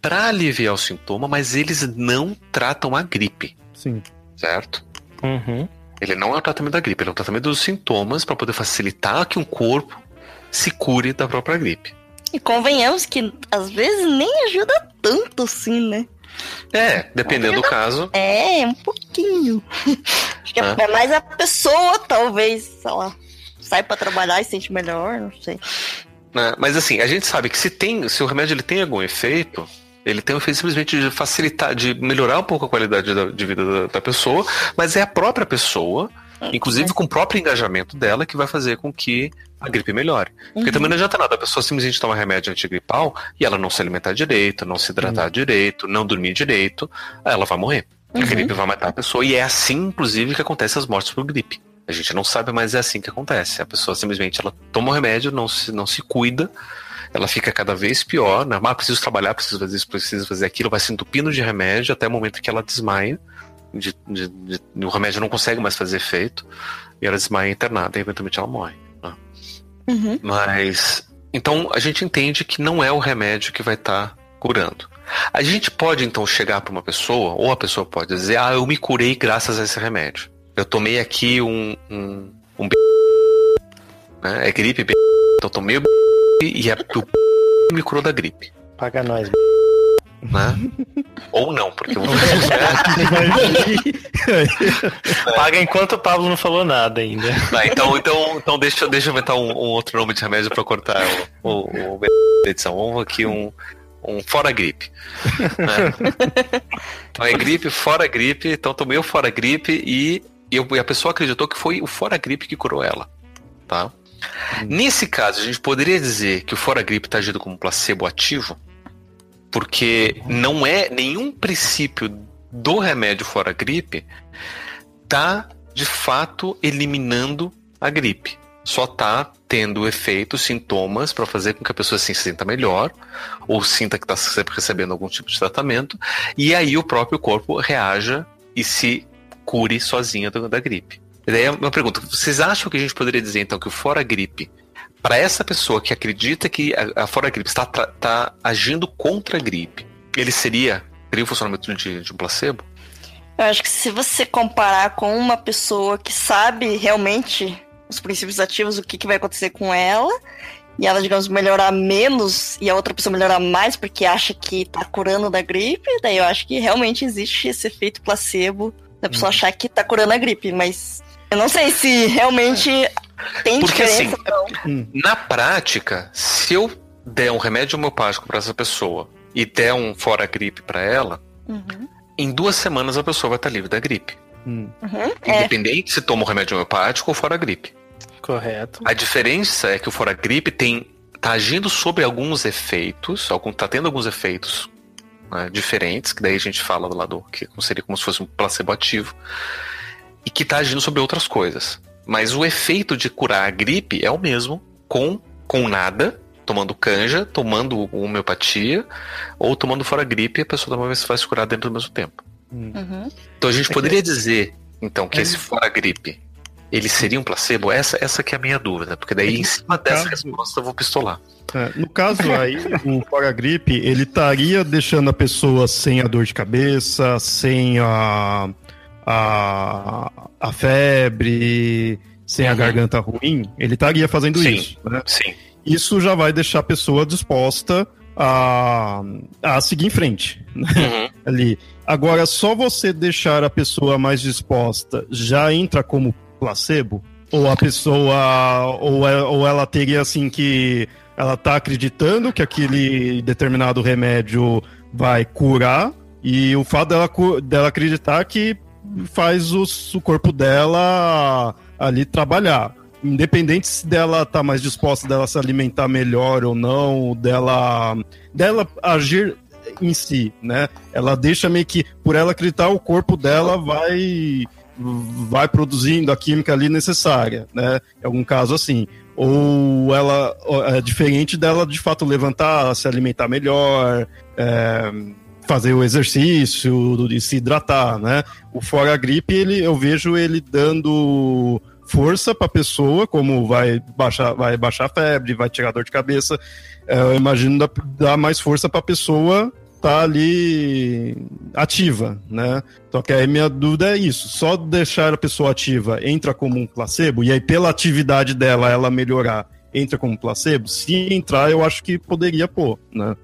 para aliviar o sintoma, mas eles não tratam a gripe, Sim. certo? Uhum. Ele não é o tratamento da gripe, ele é o tratamento dos sintomas para poder facilitar que um corpo se cure da própria gripe. E convenhamos que às vezes nem ajuda tanto assim, né? É, dependendo do caso. É, um pouquinho. Acho que é, Ah. é mais a pessoa, talvez, sei lá, sai pra trabalhar e se sente melhor, não sei. né? Mas assim, a gente sabe que se tem, se o remédio ele tem algum efeito, ele tem o efeito simplesmente de facilitar, de melhorar um pouco a qualidade da- de vida da, da pessoa, mas é a própria pessoa, inclusive com o próprio engajamento dela, que vai fazer com que a gripe melhore. Porque Uhum. também não adianta nada a pessoa simplesmente tomar remédio antigripal e ela não se alimentar direito, não se hidratar direito, não dormir direito, ela vai morrer. A Uhum. gripe vai matar a pessoa e é assim, inclusive, que acontece as mortes por gripe. A gente não sabe, mas é assim que acontece. A pessoa simplesmente ela toma o remédio, não se, não se cuida, ela fica cada vez pior, né? Ah, preciso trabalhar, preciso fazer isso, preciso fazer aquilo, vai se entupindo de remédio até o momento que ela desmaia. De, de- de- o remédio não consegue mais fazer efeito e ela desmaia internada e eventualmente ela morre. né? Uhum. Mas. Então a gente entende que não é o remédio que vai estar curando. A gente pode então chegar para uma pessoa, ou a pessoa pode dizer, ah, eu me curei graças a esse remédio. Eu tomei aqui um. um, um b... né? É gripe, b... então tomei o b... e a... o b... me curou da gripe. Paga nós. Né? ou não, porque vou Paga enquanto o Pablo não falou nada ainda. Tá, então, então, então deixa, deixa eu inventar um, um outro nome de remédio para cortar o, o, o edição. Vamos aqui um, um fora gripe. né? Então é gripe, fora gripe. Então tomei o fora gripe e, e eu- e a pessoa acreditou que foi o fora gripe que curou ela. Tá? Nesse caso, a gente poderia dizer que o fora gripe está agindo como placebo ativo, porque não é nenhum princípio do remédio fora gripe tá de fato eliminando a gripe. Só tá tendo efeitos, sintomas para fazer com que a pessoa se sinta melhor ou sinta que está recebendo algum tipo de tratamento e aí o próprio corpo reaja e se cure sozinha da, gripe. E daí é uma pergunta: vocês acham que a gente poderia dizer então que o fora gripe para essa pessoa que acredita que a, a fora gripe está tá agindo contra a gripe, ele seria teria o funcionamento de, de um placebo? Eu acho que se você comparar com uma pessoa que sabe realmente os princípios ativos, o que, que vai acontecer com ela, e ela, digamos, melhorar menos e a outra pessoa melhorar mais porque acha que tá curando da gripe, daí eu acho que realmente existe esse efeito placebo da pessoa Uhum. achar que tá curando a gripe, mas eu não sei se realmente tem Porque, assim, Na prática, se eu der um remédio homeopático para essa pessoa e der um fora gripe para ela, Uhum. em duas semanas a pessoa vai estar livre da gripe. Hum. Uhum. É, Independente se toma um remédio homeopático ou fora gripe. Correto. A diferença é que o fora gripe tem tá agindo sobre alguns efeitos, algum, tá tendo alguns efeitos né, diferentes, que daí a gente fala do lado que seria como se fosse um placebo ativo, e que tá agindo sobre outras coisas. Mas o efeito de curar a gripe é o mesmo com, com nada, tomando canja, tomando homeopatia, ou tomando fora gripe, e a pessoa também vai se curar dentro do mesmo tempo. Hum. uhum. Então a gente É que- poderia dizer, então, que É. esse fora gripe ele seria um placebo? Essa, essa que é a minha dúvida, porque daí em cima dessa caso- resposta eu vou pistolar. É, no caso aí, o Paragripe, ele estaria deixando a pessoa sem a dor de cabeça, sem a, a, a febre, sem a Uhum. garganta ruim, ele estaria fazendo Sim. isso. Né? Sim. Isso já vai deixar a pessoa disposta a, a seguir em frente Uhum. ali. Agora, só você deixar a pessoa mais disposta já entra como placebo? Ou a pessoa. Ou, é- ou ela teria assim que. Ela tá acreditando que aquele determinado remédio vai curar, e o fato dela, dela acreditar que faz o, o corpo dela ali trabalhar. Independente se dela tá mais disposta dela se alimentar melhor ou não, dela, dela agir em si, né? Ela deixa meio que, por ela acreditar, o corpo dela vai vai produzindo a química ali necessária, né? Em algum caso assim. Ou ela é diferente dela de fato levantar, se alimentar melhor, é, fazer o exercício e se hidratar, né? O fora gripe, ele, eu vejo ele dando força para a pessoa, como vai baixar, vai baixar a febre, vai tirar dor de cabeça. É, eu imagino dar, dar mais força para a pessoa tá ali ativa, né? Só que aí minha dúvida é isso, só deixar a pessoa ativa entra como um placebo e aí pela atividade dela ela melhorar entra como placebo? Se entrar, eu acho que poderia pôr, né?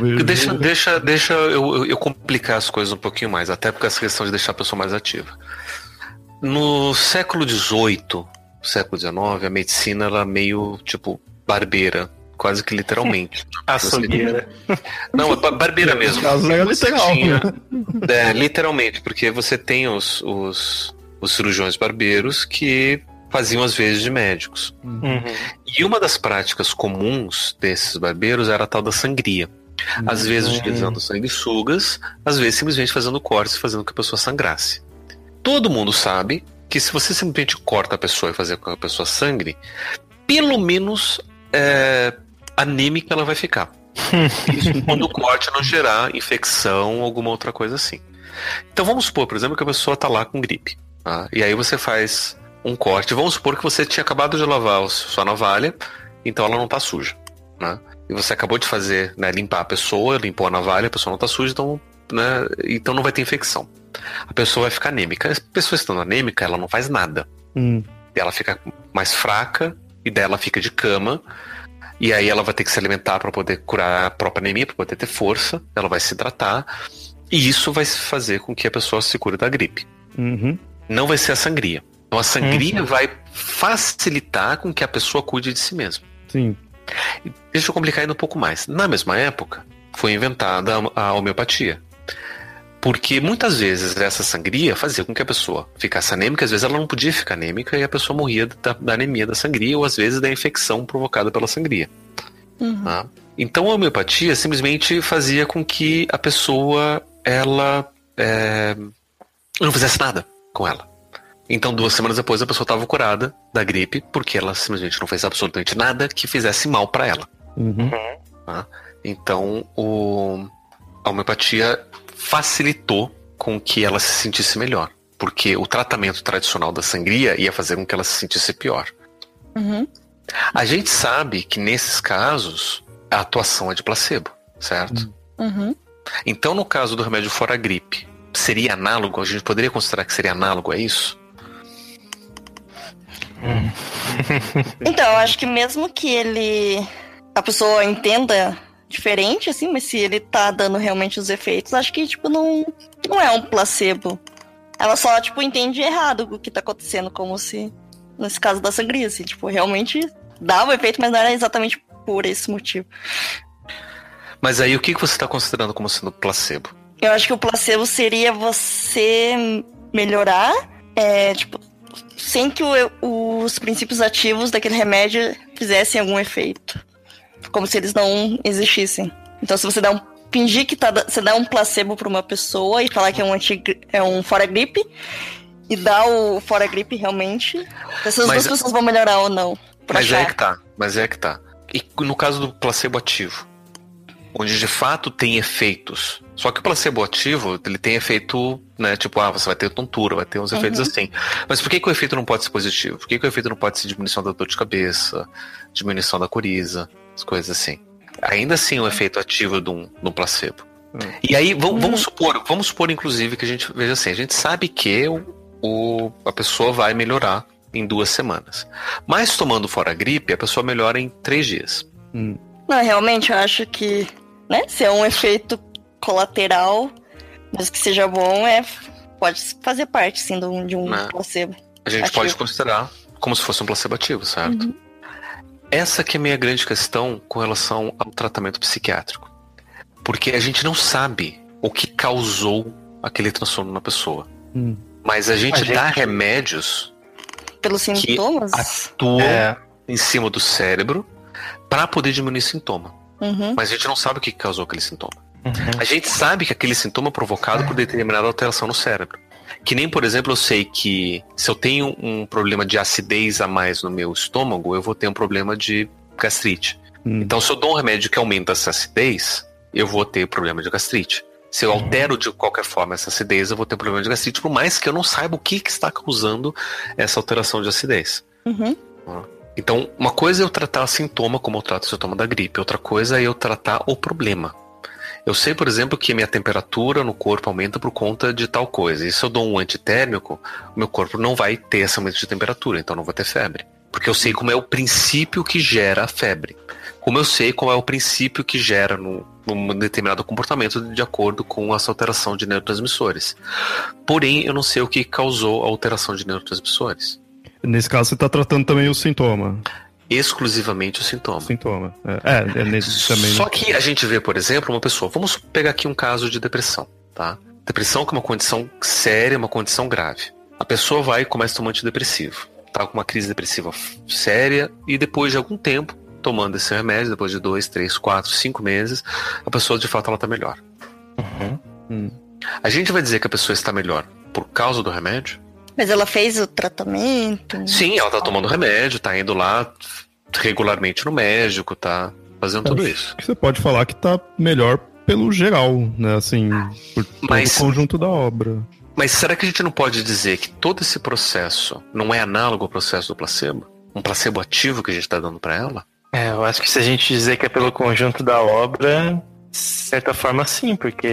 Vejo- Deixa, deixa, deixa eu, eu- complicar as coisas um pouquinho mais, até porque essa questão de deixar a pessoa mais ativa. No século XVIII, século XIX, a medicina ela é meio tipo barbeira, quase que literalmente. Açougueira. Não, é ba- barbeira mesmo. Caso é literal, tinha-? É, literalmente, porque você tem os, os, os cirurgiões barbeiros que faziam às vezes de médicos. Uhum. E uma das práticas comuns desses barbeiros era a tal da sangria. Às vezes Uhum. utilizando sanguessugas, às vezes simplesmente fazendo cortes e fazendo com que a pessoa sangrasse. Todo mundo sabe que se você simplesmente corta a pessoa e fazer com que a pessoa sangre, pelo menos é, anêmica ela vai ficar. Isso quando o corte não gerar infecção ou alguma outra coisa assim. Então vamos supor, por exemplo, que a pessoa está lá com gripe. tá? E aí você faz um corte. Vamos supor que você tinha acabado de lavar a sua navalha, então ela não está suja. Né? E você acabou de fazer, né, limpar a pessoa, limpou a navalha, a pessoa não está suja, então, né, então não vai ter infecção. A pessoa vai ficar anêmica. A pessoa estando anêmica, ela não faz nada. Hum, Ela fica mais fraca e daí ela fica de cama. E aí ela vai ter que se alimentar para poder curar a própria anemia, para poder ter força. Ela vai se hidratar. E isso vai fazer com que a pessoa se cure da gripe. uhum. Não vai ser a sangria. Então a sangria vai facilitar com que a pessoa cuide de si mesma. Sim. Deixa eu complicar ainda um pouco mais. Na mesma época, foi inventada a a homeopatia. Porque muitas vezes essa sangria fazia com que a pessoa ficasse anêmica, às vezes ela não podia ficar anêmica e a pessoa morria da, da anemia da sangria ou às vezes da infecção provocada pela sangria. Uhum. tá? Então a homeopatia simplesmente fazia com que a pessoa ela é, não fizesse nada com ela. Então duas semanas depois a pessoa estava curada da gripe porque ela simplesmente não fez absolutamente nada que fizesse mal para ela. Uhum. Então o, a homeopatia facilitou com que ela se sentisse melhor. Porque o tratamento tradicional da sangria ia fazer com que ela se sentisse pior. Uhum. A gente sabe que nesses casos a atuação é de placebo, certo? Uhum. Então, no caso do remédio fora gripe, seria análogo? A gente poderia considerar que seria análogo a isso? Então, eu acho que mesmo que ele. a pessoa entenda diferente, assim, mas se ele tá dando realmente os efeitos, acho que, tipo, não, não é um placebo. Ela só, tipo, entende errado o que tá acontecendo, como se. Nesse caso da sangria, assim, tipo, realmente dava o efeito, mas não era exatamente por esse motivo. Mas aí o que que você está considerando como sendo placebo? Eu acho que o placebo seria você melhorar, é, tipo, sem que o- os princípios ativos daquele remédio fizessem algum efeito. Como se eles não existissem. Então, se você dá um. Fingir que tá, você dá um placebo pra uma pessoa e falar que é um, anti, é um fora gripe, e dá o fora gripe realmente, essas Mas- duas pessoas vão melhorar ou não. Mas é achar. que tá, mas é que tá. E no caso do placebo ativo, onde de fato tem efeitos. Só que o placebo ativo, ele tem efeito, né? Tipo, ah, você vai ter tontura, vai ter uns efeitos Uhum. assim. Mas por que, que o efeito não pode ser positivo? Por que, que o efeito não pode ser diminuição da dor de cabeça, diminuição da coriza, as coisas assim? Ainda assim, o efeito ativo de um, de um placebo. Hum. E aí, vamos, Hum. vamos supor, vamos supor, inclusive, que a gente veja assim, a gente sabe que o, o- a pessoa vai melhorar em duas semanas. Mas tomando fora a gripe, a pessoa melhora em três dias. Hum. Não, realmente eu acho que, né, se é um efeito colateral, mas que seja bom, é pode fazer parte, sim, de um, de um Né. placebo. A gente Ativo. pode considerar como se fosse um placebo ativo, certo? Uhum. Essa que é a minha grande questão com relação ao tratamento psiquiátrico. Porque a gente não sabe o que causou aquele transtorno na pessoa. Hum. Mas a gente, A gente- dá remédios Pelos sintomas? atuam É, em cima do cérebro para poder diminuir sintoma. Uhum. Mas a gente não sabe o que causou aquele sintoma. uhum. A gente sabe que aquele sintoma é provocado por determinada alteração no cérebro. Que nem, por exemplo, eu sei que se eu tenho um problema de acidez a mais no meu estômago, eu vou ter um problema de gastrite. Hum. Então, se eu dou um remédio que aumenta essa acidez, eu vou ter problema de gastrite. Se eu altero de qualquer forma essa acidez, eu vou ter problema de gastrite, por mais que eu não saiba o que, que está causando essa alteração de acidez. Uhum. Então, uma coisa é eu tratar sintoma como eu trato o sintoma da gripe, outra coisa é eu tratar o problema. Eu sei, por exemplo, que minha temperatura no corpo aumenta por conta de tal coisa. E se eu dou um antitérmico, meu corpo não vai ter esse aumento de temperatura, então não vou ter febre. Porque eu sei como é o princípio que gera a febre. Como eu sei qual é o princípio que gera no, num determinado comportamento de acordo com essa alteração de neurotransmissores. Porém, eu não sei o que causou a alteração de neurotransmissores. Nesse caso, você está tratando também o sintoma. Exclusivamente o sintoma. Sintoma. É, é, é nesse também. Só que a gente vê, por exemplo, uma pessoa. Vamos pegar aqui um caso de depressão, tá? Depressão que é uma condição séria, uma condição grave. A pessoa vai e começa a tomar antidepressivo. Tá com uma crise depressiva séria e depois de algum tempo, tomando esse remédio, depois de dois, três, quatro, cinco meses, a pessoa de fato ela tá melhor. Uhum. Hum. A gente vai dizer que a pessoa está melhor por causa do remédio? Mas ela fez o tratamento? Sim, ela tá tomando remédio, tá indo lá regularmente no médico, tá fazendo tudo isso. Você pode falar que tá melhor pelo geral, né? Assim, por todo Mas- o conjunto da obra. Mas será que a gente não pode dizer que todo esse processo não é análogo ao processo do placebo? Um placebo ativo que a gente está dando para ela? É, eu acho que se a gente dizer que é pelo conjunto da obra, de certa forma sim, porque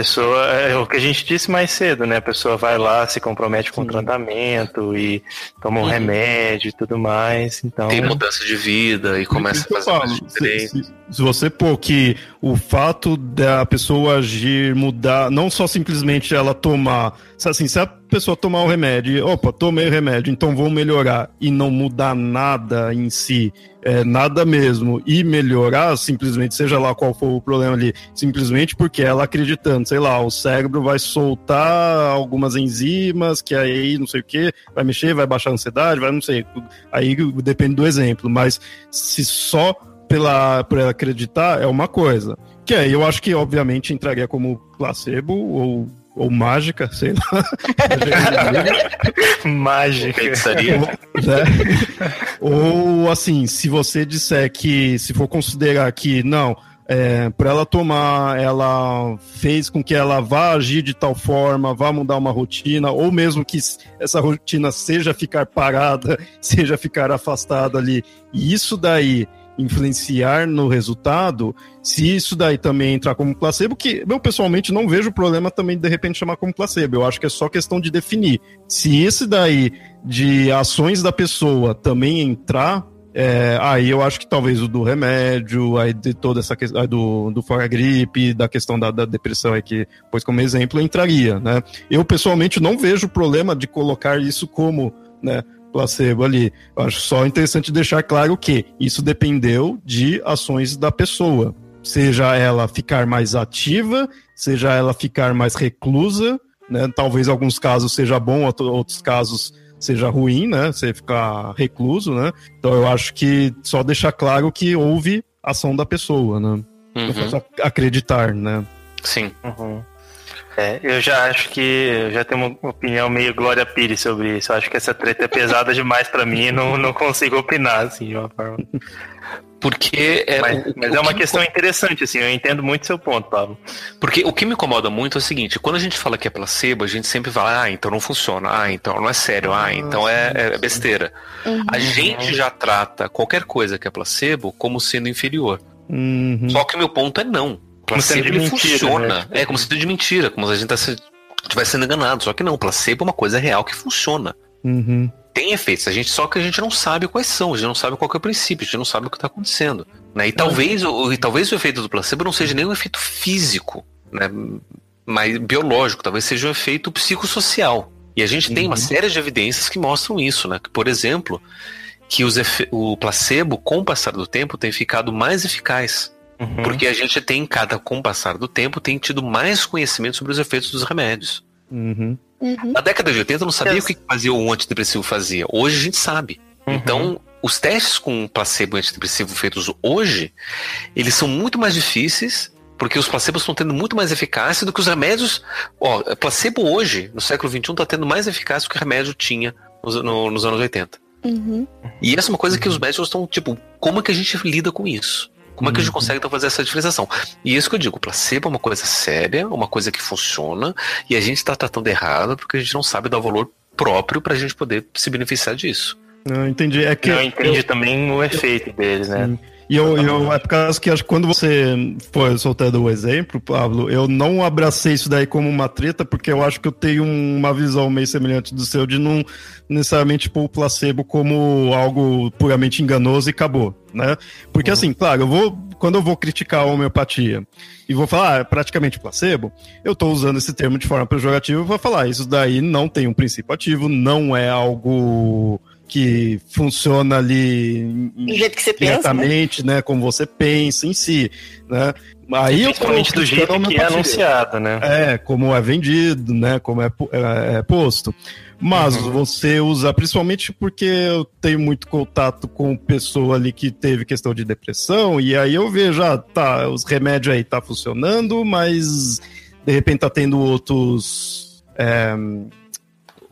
pessoa, é o que a gente disse mais cedo, né? A pessoa vai lá, se compromete com o Sim. tratamento e toma um Uhum. remédio e tudo mais, então... Tem mudança de vida e começa a fazer mais se, se- se você pôr que o fato da pessoa agir, mudar, não só simplesmente ela tomar, assim, se a pessoa tomar o remédio, opa, tomei o remédio, então vou melhorar, e não mudar nada em si, é, nada mesmo, e melhorar simplesmente, seja lá qual for o problema ali, simplesmente porque ela acreditando, sei lá, o cérebro vai soltar algumas enzimas, que aí não sei o que, vai mexer, vai baixar a ansiedade, vai não sei, aí depende do exemplo, mas se só pela, por ela acreditar é uma coisa. Que aí eu acho que, obviamente, entraria como placebo ou, ou mágica, sei lá. Mágica. Pensaria? né? Ou assim, se você disser que, se for considerar que não, é, para ela tomar, ela fez com que ela vá agir de tal forma, vá mudar uma rotina, ou mesmo que essa rotina seja ficar parada, seja ficar afastada ali, e isso daí influenciar no resultado, se isso daí também entrar como placebo, que eu pessoalmente não vejo problema também de repente chamar como placebo, eu acho que é só questão de definir. Se esse daí de ações da pessoa também entrar, é, aí eu acho que talvez o do remédio, aí de toda essa questão do, do fora gripe, da questão da, da depressão aí que, pois como exemplo, entraria, né? Eu pessoalmente não vejo problema de colocar isso como, né, placebo ali. Eu acho só interessante deixar claro que isso dependeu de ações da pessoa. Seja ela ficar mais ativa, seja ela ficar mais reclusa, né? Talvez em alguns casos seja bom, outro- outros casos seja ruim, né? Você ficar recluso, né? Então eu acho que só deixar claro que houve ação da pessoa, né? Não Uhum, acreditar, né? Sim. Uhum. É, eu já acho que eu já tenho uma opinião meio Glória Pires sobre isso. Eu acho que essa treta é pesada demais pra mim e não, não consigo opinar, assim, de uma forma. Porque é, mas, o, mas o é uma que questão me... interessante, assim, eu entendo muito seu ponto, Pablo. Porque o que me incomoda muito é o seguinte, quando a gente fala que é placebo, a gente sempre fala, ah, então não funciona, ah, então não é sério, ah, então é, é besteira. Uhum. A gente já trata qualquer coisa que é placebo como sendo inferior. Uhum. Só que o meu ponto é não. Placebo ele mentira, funciona. Né? É como se fosse de mentira, como se a gente estivesse tá sendo enganado. Só que não, placebo é uma coisa real que funciona. Uhum tem efeitos, a gente só que a gente não sabe quais são, a gente não sabe qual é o princípio, a gente não sabe o que está acontecendo. Né? E, talvez, o, e talvez o efeito do placebo não seja nem um efeito físico, né? mas biológico, talvez seja um efeito psicossocial. E a gente uhum. tem uma uhum. série de evidências que mostram isso, né? Que, por exemplo, que os o placebo, com o passar do tempo, tem ficado mais eficaz. Uhum. Porque a gente tem, cada, com o passar do tempo, tem tido mais conhecimento sobre os efeitos dos remédios. Uhum. Uhum. Na década de 80 eu não sabia o que fazia o antidepressivo fazia. Hoje a gente sabe. Uhum. Então, os testes com placebo e antidepressivo feitos hoje, eles são muito mais difíceis, porque os placebos estão tendo muito mais eficácia do que os remédios. Ó, placebo hoje, no século XXI, está tendo mais eficácia do que o remédio tinha nos, no, nos anos 80. Uhum. E essa é uma coisa que os médicos estão, tipo, como é que a gente lida com isso? Como é que a gente uhum. consegue então, fazer essa diferenciação? E isso que eu digo, placebo é uma coisa séria, uma coisa que funciona, e a gente está tratando errado porque a gente não sabe dar o valor próprio para a gente poder se beneficiar disso. Não, entendi. É que eu entendi eu... também o efeito deles, né? Sim. E eu, eu, é por causa que acho que quando você foi soltando o exemplo, Pablo, eu não abracei isso daí como uma treta, porque eu acho que eu tenho uma visão meio semelhante do seu de não necessariamente pôr o placebo como algo puramente enganoso e acabou, né? Porque uhum. assim, claro, eu vou, quando eu vou criticar a homeopatia e vou falar, ah, é praticamente placebo, eu estou usando esse termo de forma pejorativa para falar, isso daí não tem um princípio ativo, não é algo que funciona ali do jeito que você diretamente, pensa, né? né? Como você pensa em si, né? Aí eu Principalmente do jeito que é anunciado, né? É, como é vendido, né? Como é, é, é posto. Mas uhum. você usa, principalmente porque eu tenho muito contato com pessoa ali que teve questão de depressão, e aí eu vejo, ah, tá, os remédios aí tá funcionando, mas de repente tá tendo outros. É,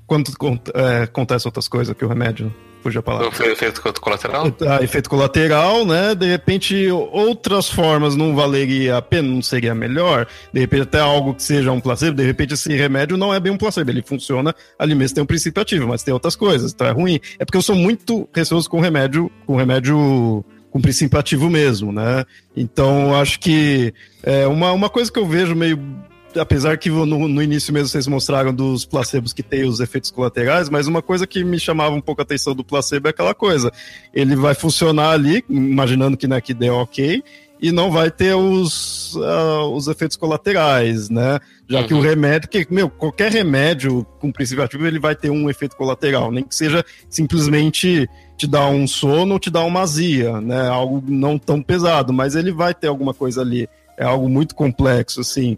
quando é, acontece outras coisas que o remédio fuja a palavra. Efeito colateral? Ah, efeito colateral, né? De repente, outras formas não valeria a pena, não seria melhor. De repente, até algo que seja um placebo, de repente, esse remédio não é bem um placebo. Ele funciona ali mesmo, tem um princípio ativo, mas tem outras coisas, então é ruim. É porque eu sou muito receoso com remédio, com remédio com princípio ativo mesmo, né? Então, acho que é uma, uma coisa que eu vejo meio apesar que no, no, início mesmo vocês mostraram dos placebos que tem os efeitos colaterais, mas uma coisa que me chamava um pouco a atenção do placebo é aquela coisa. Ele vai funcionar ali, imaginando que, né, que dê ok, e não vai ter os, uh, os efeitos colaterais, né? Já uhum. que o uhum. remédio, que, meu, qualquer remédio com princípio ativo, ele vai ter um efeito colateral, nem que seja simplesmente te dar um sono ou te dar uma azia, né? Algo não tão pesado, mas ele vai ter alguma coisa ali. É algo muito complexo, assim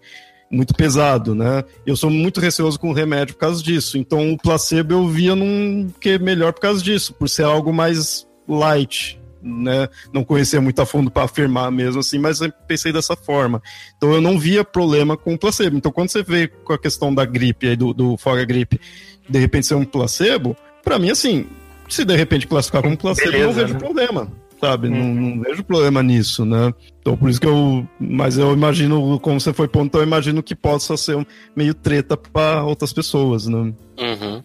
muito pesado, né? Eu sou muito receoso com o remédio por causa disso. Então o placebo eu via num que é melhor por causa disso, por ser algo mais light, né? Não conhecia muito a fundo para afirmar mesmo assim, mas eu pensei dessa forma. Então eu não via problema com o placebo. Então quando você vê com a questão da gripe aí do, do fora gripe, de repente ser um placebo, para mim assim, se de repente classificar como placebo, Beleza, eu não vejo né? problema sabe? Não, não, vejo problema nisso, né? Então por isso que eu. Mas eu imagino, como você foi ponto, eu imagino que possa ser meio treta para outras pessoas, né? Uhum.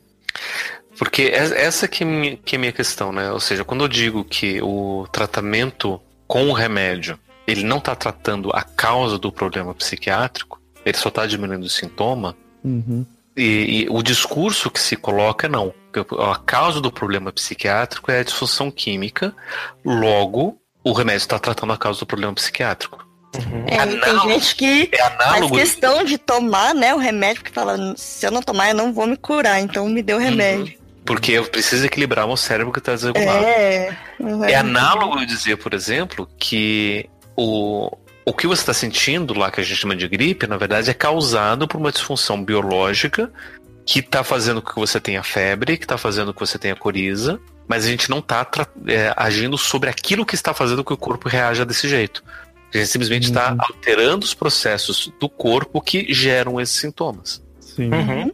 Porque essa que, é que é a minha questão, né? Ou seja, quando eu digo que o tratamento com o remédio ele não está tratando a causa do problema psiquiátrico, ele só está diminuindo o sintoma. Uhum. E, e, o discurso que se coloca não. A causa do problema psiquiátrico é a disfunção química, logo, o remédio está tratando a causa do problema psiquiátrico. Uhum. É, análogo, tem gente que é faz questão de tomar né, o remédio, porque fala, se eu não tomar, eu não vou me curar, então me dê o uhum. remédio. Uhum. Porque eu preciso equilibrar o meu cérebro que está desregulado. É, é análogo eu dizer, por exemplo, que o, o que você está sentindo lá, que a gente chama de gripe, na verdade é causado por uma disfunção biológica que está fazendo com que você tenha febre, que está fazendo com que você tenha coriza, mas a gente não está é, agindo sobre aquilo que está fazendo que o corpo reaja desse jeito. A gente simplesmente está uhum. alterando os processos do corpo que geram esses sintomas. Sim. Uhum.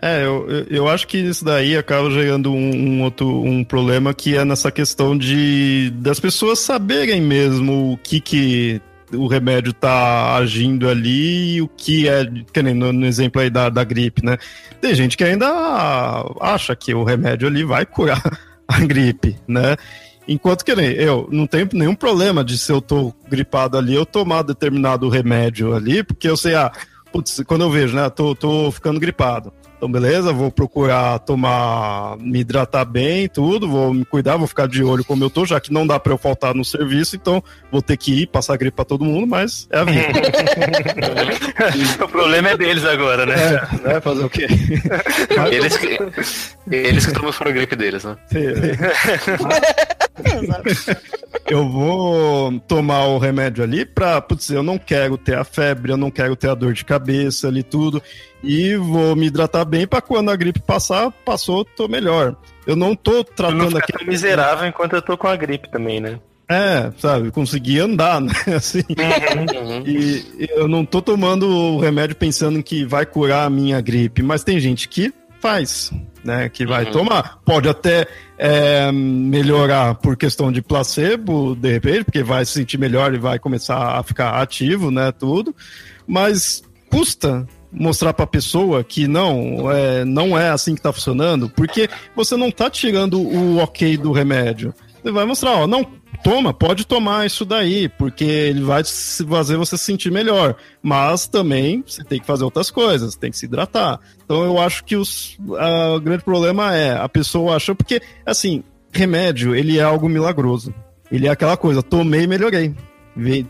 É, eu, eu acho que isso daí acaba gerando um, um, outro um problema que é nessa questão de das pessoas saberem mesmo o que que o remédio tá agindo ali e o que é, que nem no, no, exemplo aí da, da gripe, né? Tem gente que ainda acha que o remédio ali vai curar a gripe, né? Enquanto que nem eu não tenho nenhum problema de se eu tô gripado ali, eu tomar determinado remédio ali, porque eu sei, ah, putz, quando eu vejo, né, tô, tô ficando gripado. Então, beleza, vou procurar tomar, me hidratar bem, tudo, vou me cuidar, vou ficar de olho como eu tô, já que não dá para eu faltar no serviço, então vou ter que ir, passar gripe pra todo mundo, mas é a vida. o problema é deles agora, né? É, né? Fazer o quê? eles, que, eles que tomam a gripe deles, né? eu vou tomar o remédio ali pra, putz, eu não quero ter a febre, eu não quero ter a dor de cabeça ali, tudo e vou me hidratar bem para quando a gripe passar, passou, tô melhor. Eu não tô tratando não aqui. miserável enquanto eu tô com a gripe também, né? É, sabe, conseguir andar, né? Assim. Uhum, uhum. E eu não tô tomando o remédio pensando que vai curar a minha gripe, mas tem gente que faz, né? Que vai uhum. tomar. Pode até é, melhorar por questão de placebo, de repente, porque vai se sentir melhor e vai começar a ficar ativo, né? Tudo. Mas custa mostrar para a pessoa que não é, não é assim que está funcionando, porque você não está tirando o ok do remédio. Você vai mostrar, ó, não, toma, pode tomar isso daí, porque ele vai fazer você se sentir melhor. Mas também você tem que fazer outras coisas, tem que se hidratar. Então eu acho que os, o grande problema é a pessoa acha, porque assim, remédio, ele é algo milagroso. Ele é aquela coisa, tomei e melhorei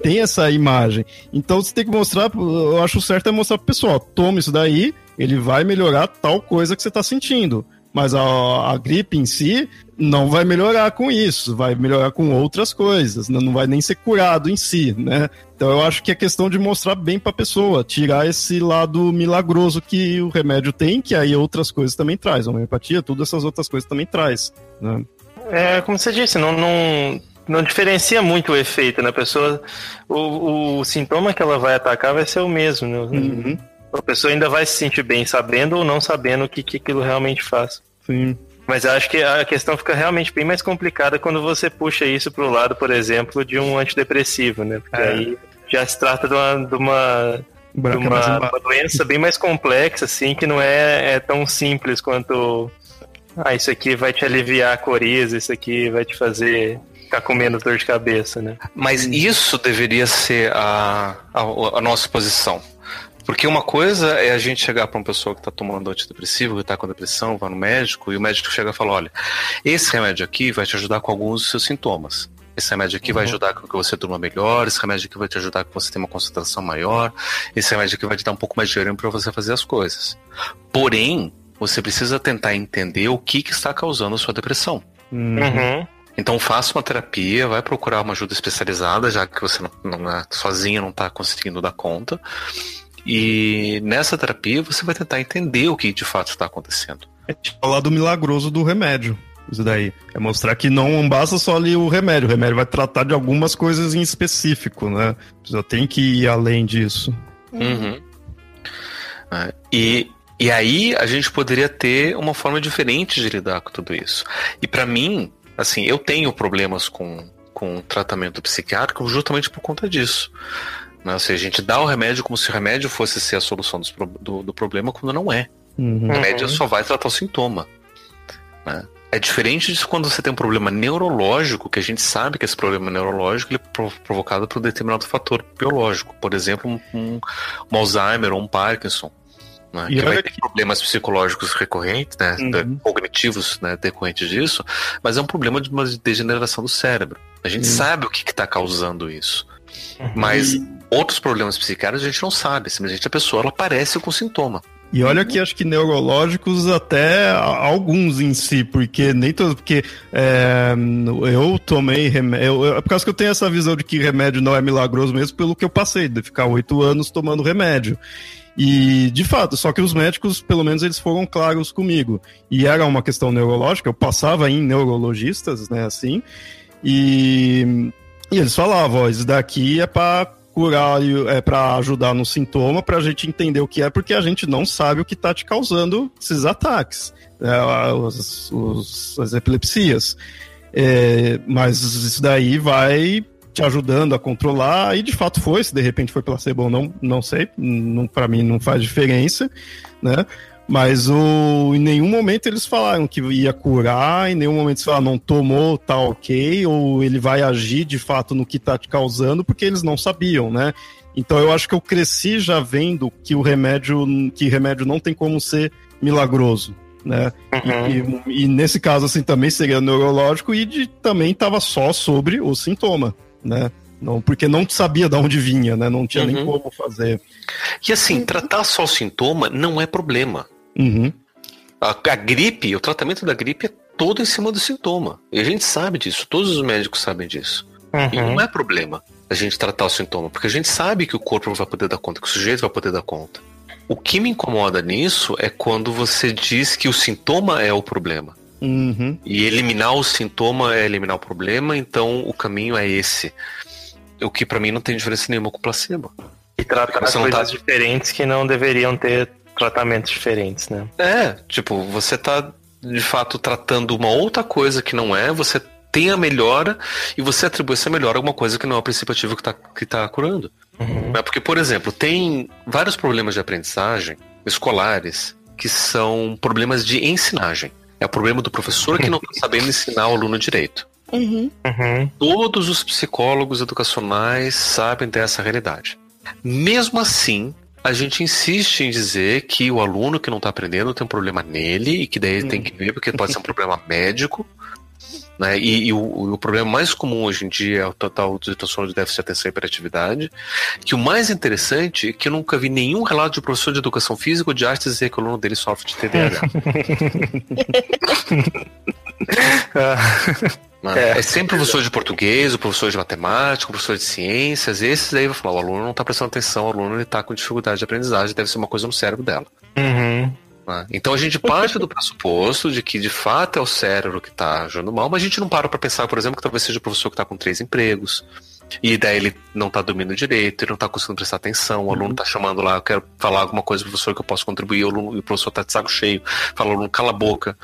tem essa imagem. Então você tem que mostrar, eu acho certo é mostrar pro pessoal, toma isso daí, ele vai melhorar tal coisa que você está sentindo. Mas a, a, gripe em si não vai melhorar com isso, vai melhorar com outras coisas, né? não vai nem ser curado em si, né? Então eu acho que é questão de mostrar bem para a pessoa, tirar esse lado milagroso que o remédio tem, que aí outras coisas também traz, a homeopatia, todas essas outras coisas também traz, né? É, como você disse, não, não não diferencia muito o efeito, né? Pessoa, o, o sintoma que ela vai atacar vai ser o mesmo, né? Uhum. A pessoa ainda vai se sentir bem sabendo ou não sabendo o que, que aquilo realmente faz. Sim. Mas acho que a questão fica realmente bem mais complicada quando você puxa isso para o lado, por exemplo, de um antidepressivo, né? Porque é. aí já se trata de uma, de uma, de uma, uma doença bem mais complexa, assim, que não é, é tão simples quanto ah, isso aqui vai te aliviar a coriza, isso aqui vai te fazer ficar com menos dor de cabeça, né? Mas isso deveria ser a, a, a nossa posição. Porque uma coisa é a gente chegar para uma pessoa que está tomando antidepressivo, que está com depressão, vai no médico, e o médico chega e fala: olha, esse remédio aqui vai te ajudar com alguns dos seus sintomas. Esse remédio aqui uhum. vai ajudar com que você durma melhor, esse remédio aqui vai te ajudar com que você tenha uma concentração maior, esse remédio aqui vai te dar um pouco mais de dinheiro para você fazer as coisas. Porém, você precisa tentar entender o que, que está causando a sua depressão. Uhum. Então faça uma terapia, vai procurar uma ajuda especializada, já que você não, não é, sozinho não está conseguindo dar conta. E nessa terapia você vai tentar entender o que de fato está acontecendo. É tipo falar do milagroso do remédio. Isso daí. É mostrar que não basta só ali o remédio. O remédio vai tratar de algumas coisas em específico, né? Já tem que ir além disso. Uhum. É, e, e aí a gente poderia ter uma forma diferente de lidar com tudo isso. E para mim, Assim, eu tenho problemas com, com tratamento psiquiátrico justamente por conta disso. Né? Ou seja, a gente dá o remédio como se o remédio fosse ser a solução do, do, do problema, quando não é. Uhum. O remédio só vai tratar o sintoma. Né? É diferente disso quando você tem um problema neurológico, que a gente sabe que esse problema neurológico ele é provocado por um determinado fator biológico. Por exemplo, um, um, um Alzheimer ou um Parkinson. Né, que vai ter problemas psicológicos recorrentes, né, uhum. cognitivos né, decorrentes disso, mas é um problema de uma degeneração do cérebro. A gente uhum. sabe o que está causando isso. Uhum. Mas outros problemas psiquiátricos a gente não sabe, simplesmente a pessoa ela aparece com sintoma. E olha que acho que neurológicos até alguns em si, porque nem todos, porque é, eu tomei remédio, é por causa que eu tenho essa visão de que remédio não é milagroso mesmo pelo que eu passei, de ficar oito anos tomando remédio. E, de fato, só que os médicos, pelo menos, eles foram claros comigo. E era uma questão neurológica, eu passava em neurologistas, né, assim, e, e eles falavam, ó, isso daqui é para curar, é, para ajudar no sintoma, para a gente entender o que é, porque a gente não sabe o que está te causando esses ataques, é, os, os, as epilepsias. É, mas isso daí vai te ajudando a controlar, e de fato foi, se de repente foi placebo ou não, não sei, para mim não faz diferença, né? Mas o, em nenhum momento eles falaram que ia curar, em nenhum momento eles falaram, não tomou, tá ok, ou ele vai agir de fato no que tá te causando, porque eles não sabiam, né? Então eu acho que eu cresci já vendo que o remédio, que remédio não tem como ser milagroso, né? Uhum. E, e, nesse caso, assim, também seria neurológico e de, também estava só sobre o sintoma, né? Não, porque não sabia de onde vinha, né? Não tinha uhum. nem como fazer. E assim, tratar só o sintoma não é problema. Uhum. A, a, gripe, o tratamento da gripe é todo em cima do sintoma. E a gente sabe disso, todos os médicos sabem disso. Uhum. E não é problema a gente tratar o sintoma, porque a gente sabe que o corpo vai poder dar conta, que o sujeito vai poder dar conta. O que me incomoda nisso é quando você diz que o sintoma é o problema. Uhum. E eliminar o sintoma é eliminar o problema, então o caminho é esse. O que para mim não tem diferença nenhuma com o placebo. E tratar coisas tá... diferentes que não deveriam ter tratamentos diferentes, né? É, tipo, você tá de fato tratando uma outra coisa que não é, você tem a melhora e você atribui essa melhora a alguma coisa que não é o princípio ativo que tá, que tá curando. Uhum. É porque, por exemplo, tem vários problemas de aprendizagem escolares que são problemas de ensinagem. É o problema do professor que não está sabendo ensinar o aluno direito. Uhum. Uhum. Todos os psicólogos educacionais sabem dessa realidade. Mesmo assim, a gente insiste em dizer que o aluno que não está aprendendo tem um problema nele e que daí ele tem que ver, porque pode ser um problema médico. Né? E, e o, o, problema mais comum hoje em dia é o total de transtorno de déficit de atenção e hiperatividade. Que o mais interessante é que eu nunca vi nenhum relato de professor de educação física ou de arte dizer que o aluno dele sofre de TDAH. Né? É. é sempre o professor de português, o professor de matemática, o professor de ciências, esses aí vai falar, o aluno não está prestando atenção, o aluno está com dificuldade de aprendizagem, deve ser uma coisa no cérebro dela. Uhum. Né? Então a gente parte do pressuposto de que de fato é o cérebro que está agindo mal, mas a gente não para para pensar, por exemplo, que talvez seja o professor que está com três empregos, e daí ele não está dormindo direito, ele não está conseguindo prestar atenção, o aluno está chamando lá, eu quero falar alguma coisa pro professor que eu posso contribuir, o, aluno, o professor está de saco cheio, fala, aluno, cala a boca.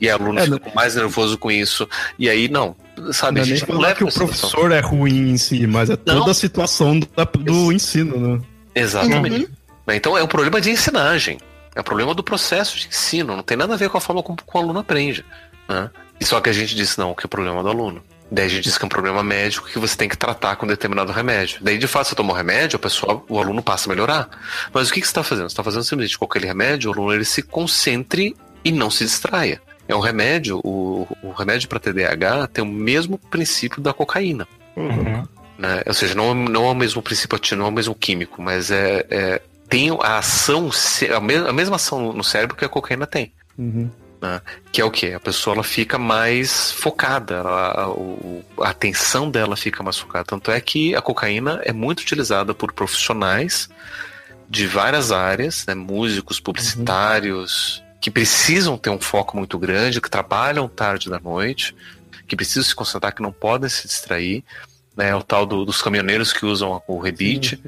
E aluno é, fica não... mais nervoso com isso. E aí, não. Sabe, não a gente não leva que o professor é ruim em si, mas é toda não. a situação do, do ensino, né? Exatamente. Uhum. Então é um problema de ensinagem. É um problema do processo de ensino. Não tem nada a ver com a forma como, como o aluno aprende. Né? E só que a gente disse, não, que é o problema do aluno. Daí a gente diz que é um problema médico que você tem que tratar com determinado remédio. Daí, de fato, você toma o remédio, o pessoal, o aluno passa a melhorar. Mas o que, que você está fazendo? Você está fazendo simplesmente com aquele remédio, o aluno ele se concentre e não se distraia. É um remédio, o, o remédio para TDAH tem o mesmo princípio da cocaína. Uhum. Né? Ou seja, não, não é o mesmo princípio ativo, não é o mesmo químico, mas é, é tem a ação, a, mesma, a mesma ação no cérebro que a cocaína tem. Uhum. Né? Que é o que? A pessoa ela fica mais focada, ela, a, a, atenção dela fica mais focada. Tanto é que a cocaína é muito utilizada por profissionais de várias áreas, né? músicos, publicitários, que precisam ter um foco muito grande, que trabalham tarde da noite, que precisam se concentrar, que não podem se distrair. Né? O tal do, dos caminhoneiros que usam o rebite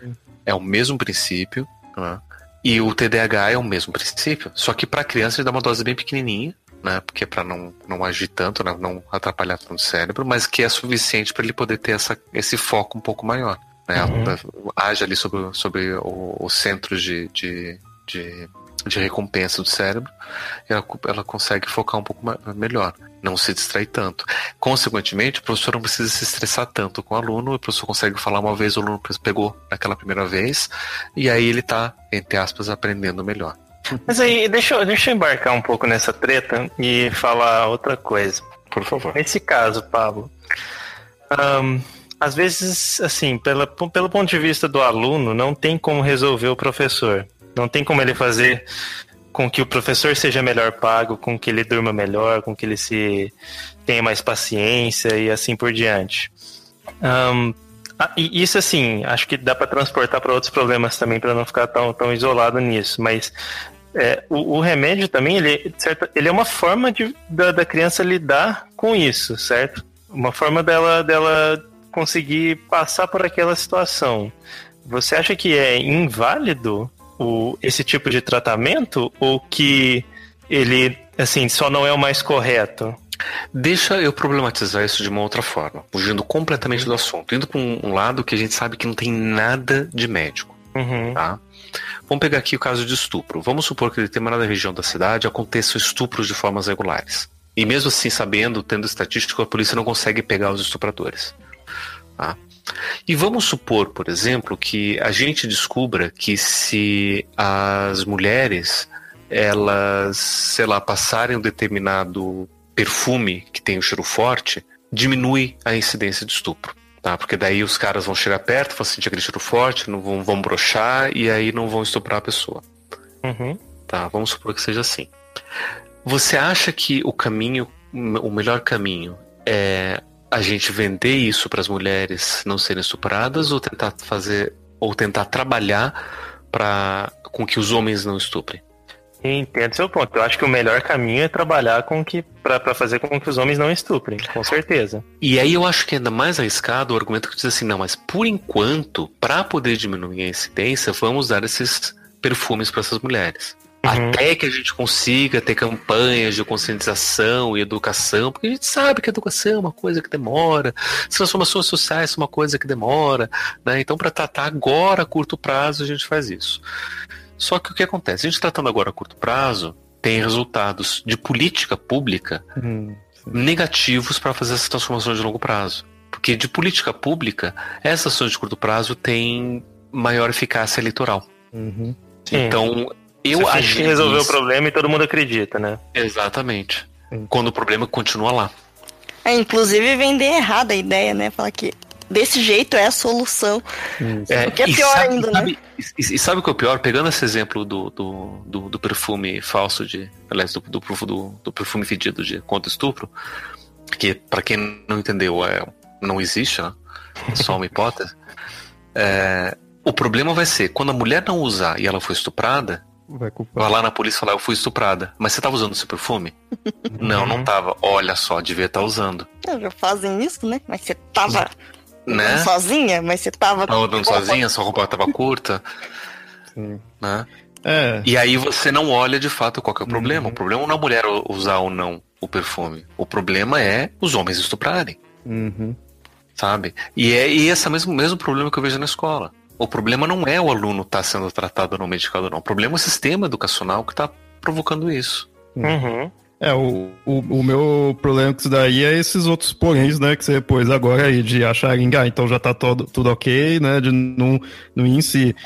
é o mesmo princípio. Né? E o TDAH é o mesmo princípio, só que para criança ele dá uma dose bem pequenininha, né? Porque é para não, não agir tanto, né? não atrapalhar tanto o cérebro, mas que é suficiente para ele poder ter essa, esse foco um pouco maior. Né? Uhum. Age ali sobre, sobre os centros de, de, de de recompensa do cérebro, ela, ela consegue focar um pouco mais, melhor, não se distrair tanto. Consequentemente, o professor não precisa se estressar tanto com o aluno, o professor consegue falar uma vez, o aluno pegou naquela primeira vez, e aí ele está, entre aspas, aprendendo melhor. Mas aí, deixa, deixa eu embarcar um pouco nessa treta e falar outra coisa. Por favor. Nesse caso, Pablo, um, às vezes, assim, pela, pelo ponto de vista do aluno, não tem como resolver o professor. Não tem como ele fazer com que o professor seja melhor pago, com que ele durma melhor, com que ele se tenha mais paciência e assim por diante. Um, isso assim, acho que dá para transportar para outros problemas também para não ficar tão, tão isolado nisso. Mas é, o, o, remédio também ele, certo, ele é uma forma de, da, da criança lidar com isso, certo? Uma forma dela, dela conseguir passar por aquela situação, você acha que é inválido o, esse tipo de tratamento ou que ele, assim, só não é o mais correto? Deixa eu problematizar isso de uma outra forma, fugindo completamente do assunto, indo para um lado que a gente sabe que não tem nada de médico, Uhum. tá? Vamos pegar aqui o caso de estupro. Vamos supor que em determinada região da cidade aconteçam estupros de formas regulares. E mesmo assim, sabendo, tendo estatística, a polícia não consegue pegar os estupradores. Tá? E vamos supor, por exemplo, que a gente descubra que se as mulheres elas, sei lá, passarem um determinado perfume que tem um cheiro forte, diminui a incidência de estupro. Tá? Porque daí os caras vão chegar perto, vão sentir aquele cheiro forte, não vão, vão brochar e aí não vão estuprar a pessoa. Uhum. Tá? Vamos supor que seja assim. Você acha que o caminho, o melhor caminho é a gente vender isso para as mulheres não serem estupradas ou tentar fazer ou tentar trabalhar para com que os homens não estuprem? Entendo seu ponto. Eu acho que o melhor caminho é trabalhar com que para fazer com que os homens não estuprem, com certeza. E aí eu acho que é ainda mais arriscado o argumento que diz assim, não, mas por enquanto, para poder diminuir a incidência, vamos dar esses perfumes para essas mulheres. Uhum. Até que a gente consiga ter campanhas de conscientização e educação, porque a gente sabe que a educação é uma coisa que demora, as transformações sociais são uma coisa que demora, né? Então, para tratar agora a curto prazo, a gente faz isso. Só que o que acontece? A gente tratando agora a curto prazo, tem resultados de política pública Hum, negativos para fazer essas transformações de longo prazo. Porque de política pública, essas ações de curto prazo têm maior eficácia eleitoral. uhum. Sim. Então, eu Você acho que resolveu o problema e todo mundo acredita, né? Exatamente. Sim. Quando o problema continua lá. É, inclusive vender errada a ideia, né? Falar que desse jeito é a solução. Isso. O que é e pior sabe- ainda, né? sabe- E, e sabe o que é o pior? Pegando esse exemplo do, do, do, do perfume falso de. Aliás, do, do, do, do perfume fedido de contra estupro, que pra quem não entendeu, é, não existe, né? É só uma hipótese. É, o problema vai ser, quando a mulher não usar e ela for estuprada, Vai culpar. vai lá na polícia e falar, eu fui estuprada. Mas você tava usando esse perfume? não, não tava. Olha só, devia estar usando. Ah, Já fazem isso, né? Mas você tava Né? sozinha, mas você tava. Tava andando sozinha, sua roupa tava curta, Sim. né? É, E aí você não olha de fato qual que é o problema. Uhum. O problema não é a mulher usar ou não o perfume. O problema é os homens estuprarem, uhum. sabe? E é e esse mesmo, mesmo problema que eu vejo na escola. O problema não é o aluno estar sendo tratado ou não medicado, não. O problema é o sistema educacional que está provocando isso. Uhum. É, o, o, o meu problema com isso daí é esses outros poréns, né, que você pôs agora aí, de acharem, ah, então já tá todo, tudo ok, né, de não, não ir em si.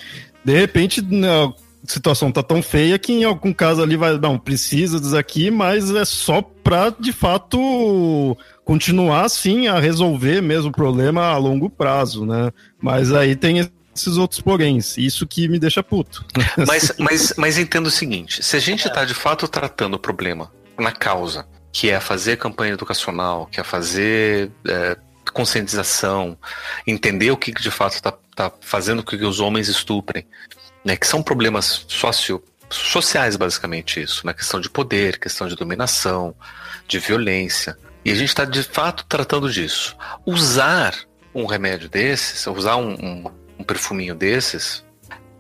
De repente, né, a situação tá tão feia que em algum caso ali vai, não, precisa disso aqui, mas é só pra, de fato, continuar, assim, a resolver mesmo o problema a longo prazo, né. Mas aí tem esses outros poréns, isso que me deixa puto. Mas, mas, mas entenda o seguinte: se a gente está de fato tratando o problema na causa, que é fazer campanha educacional, que é fazer é, conscientização, entender o que que de fato está tá fazendo com que os homens estuprem, né, que são problemas socio, sociais, basicamente, isso, né, questão de poder, questão de dominação, de violência. E a gente está de fato tratando disso. Usar um remédio desses, usar um, um, um perfuminho desses,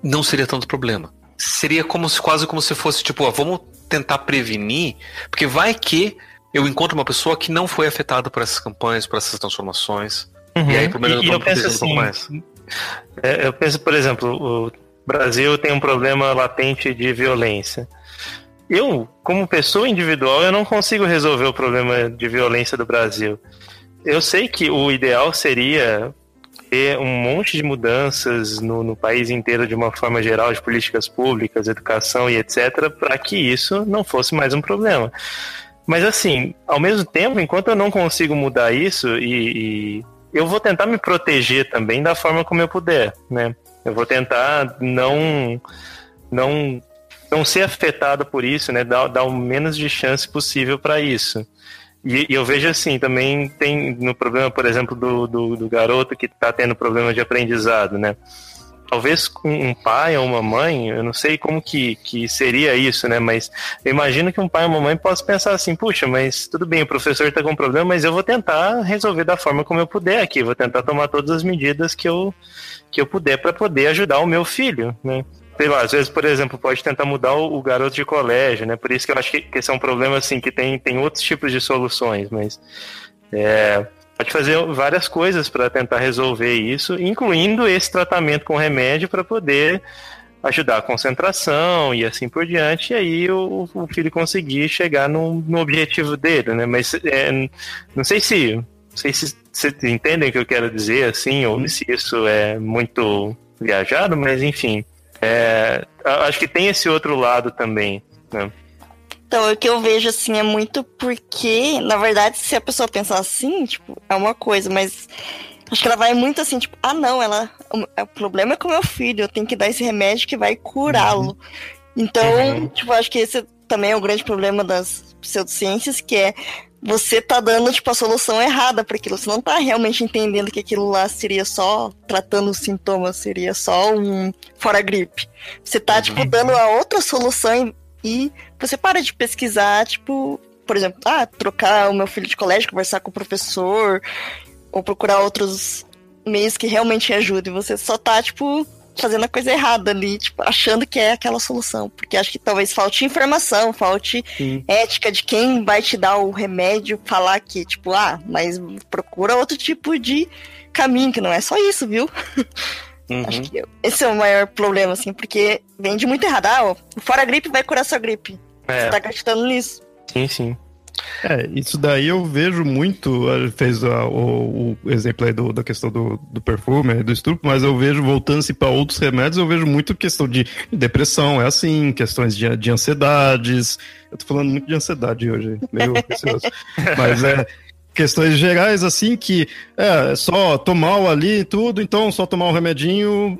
não seria tanto problema. Seria como se, quase como se fosse tipo, ó, vamos tentar prevenir, porque vai que eu encontro uma pessoa que não foi afetada por essas campanhas, por essas transformações. Uhum. E aí, pelo menos, eu eu penso protegendo um assim, é, eu penso, por exemplo, o Brasil tem um problema latente de violência. Eu, como pessoa individual, eu não consigo resolver o problema de violência do Brasil. Eu sei que o ideal seria ter um monte de mudanças no, no país inteiro de uma forma geral, de políticas públicas, educação e etc., para que isso não fosse mais um problema. Mas assim, ao mesmo tempo, enquanto eu não consigo mudar isso, e, e eu vou tentar me proteger também da forma como eu puder, né? Eu vou tentar não não não ser afetado por isso, né? Dar, dar o menos de chance possível para isso. E, e eu vejo assim, também tem no problema, por exemplo, do, do, do garoto que está tendo problema de aprendizado, né? talvez com um pai ou uma mãe, eu não sei como que, que seria isso, né? Mas eu imagino que um pai ou uma mãe possa pensar assim, puxa, mas tudo bem, o professor está com um problema, mas eu vou tentar resolver da forma como eu puder aqui, vou tentar tomar todas as medidas que eu, que eu puder para poder ajudar o meu filho, né? Sei lá, às vezes, por exemplo, pode tentar mudar o, o, garoto de colégio, né? Por isso que eu acho que, que esse é um problema, assim, que tem, tem outros tipos de soluções, mas é, pode fazer várias coisas para tentar resolver isso, incluindo esse tratamento com remédio para poder ajudar a concentração e assim por diante, e aí o, o filho conseguir chegar no, no objetivo dele, né? Mas é, não sei se não sei se vocês entendem o que eu quero dizer, assim, ou se isso é muito viajado, mas enfim. É, acho que tem esse outro lado também, né? Então, o que eu vejo, assim, é muito porque, na verdade, se a pessoa pensar assim, tipo, é uma coisa, mas acho que ela vai muito assim, tipo, ah, não, ela. O, problema é com meu filho, eu tenho que dar esse remédio que vai curá-lo. Uhum. Então, uhum. tipo, acho que esse também é o grande problema das pseudociências, que é você tá dando, tipo, a solução errada para aquilo. Você não tá realmente entendendo que aquilo lá seria só tratando os sintomas, seria só um fora gripe. Você tá, tipo, uhum. dando a outra solução e você para de pesquisar, tipo, por exemplo, ah, trocar o meu filho de colégio, conversar com o professor, ou procurar outros meios que realmente ajudem. Você só tá, tipo, fazendo a coisa errada ali, tipo, achando que é aquela solução. Porque acho que talvez falte informação, falte Sim. ética de quem vai te dar o remédio, falar que, tipo, ah, mas procura outro tipo de caminho, que não é só isso, viu? Uhum. Acho que esse é o maior problema, assim, porque vende muito errado. Ah, ó, fora gripe vai curar sua gripe. É. Você tá acreditando nisso. Sim, sim. É, isso daí eu vejo muito, fez a, o, o, exemplo aí do, da questão do, do perfume, do estupro, mas eu vejo, voltando-se para outros remédios, eu vejo muito questão de depressão, é assim, questões de, de ansiedades. Eu tô falando muito de ansiedade hoje, meio precioso. mas é questões gerais, assim, que é só tomar o ali tudo, então só tomar um remedinho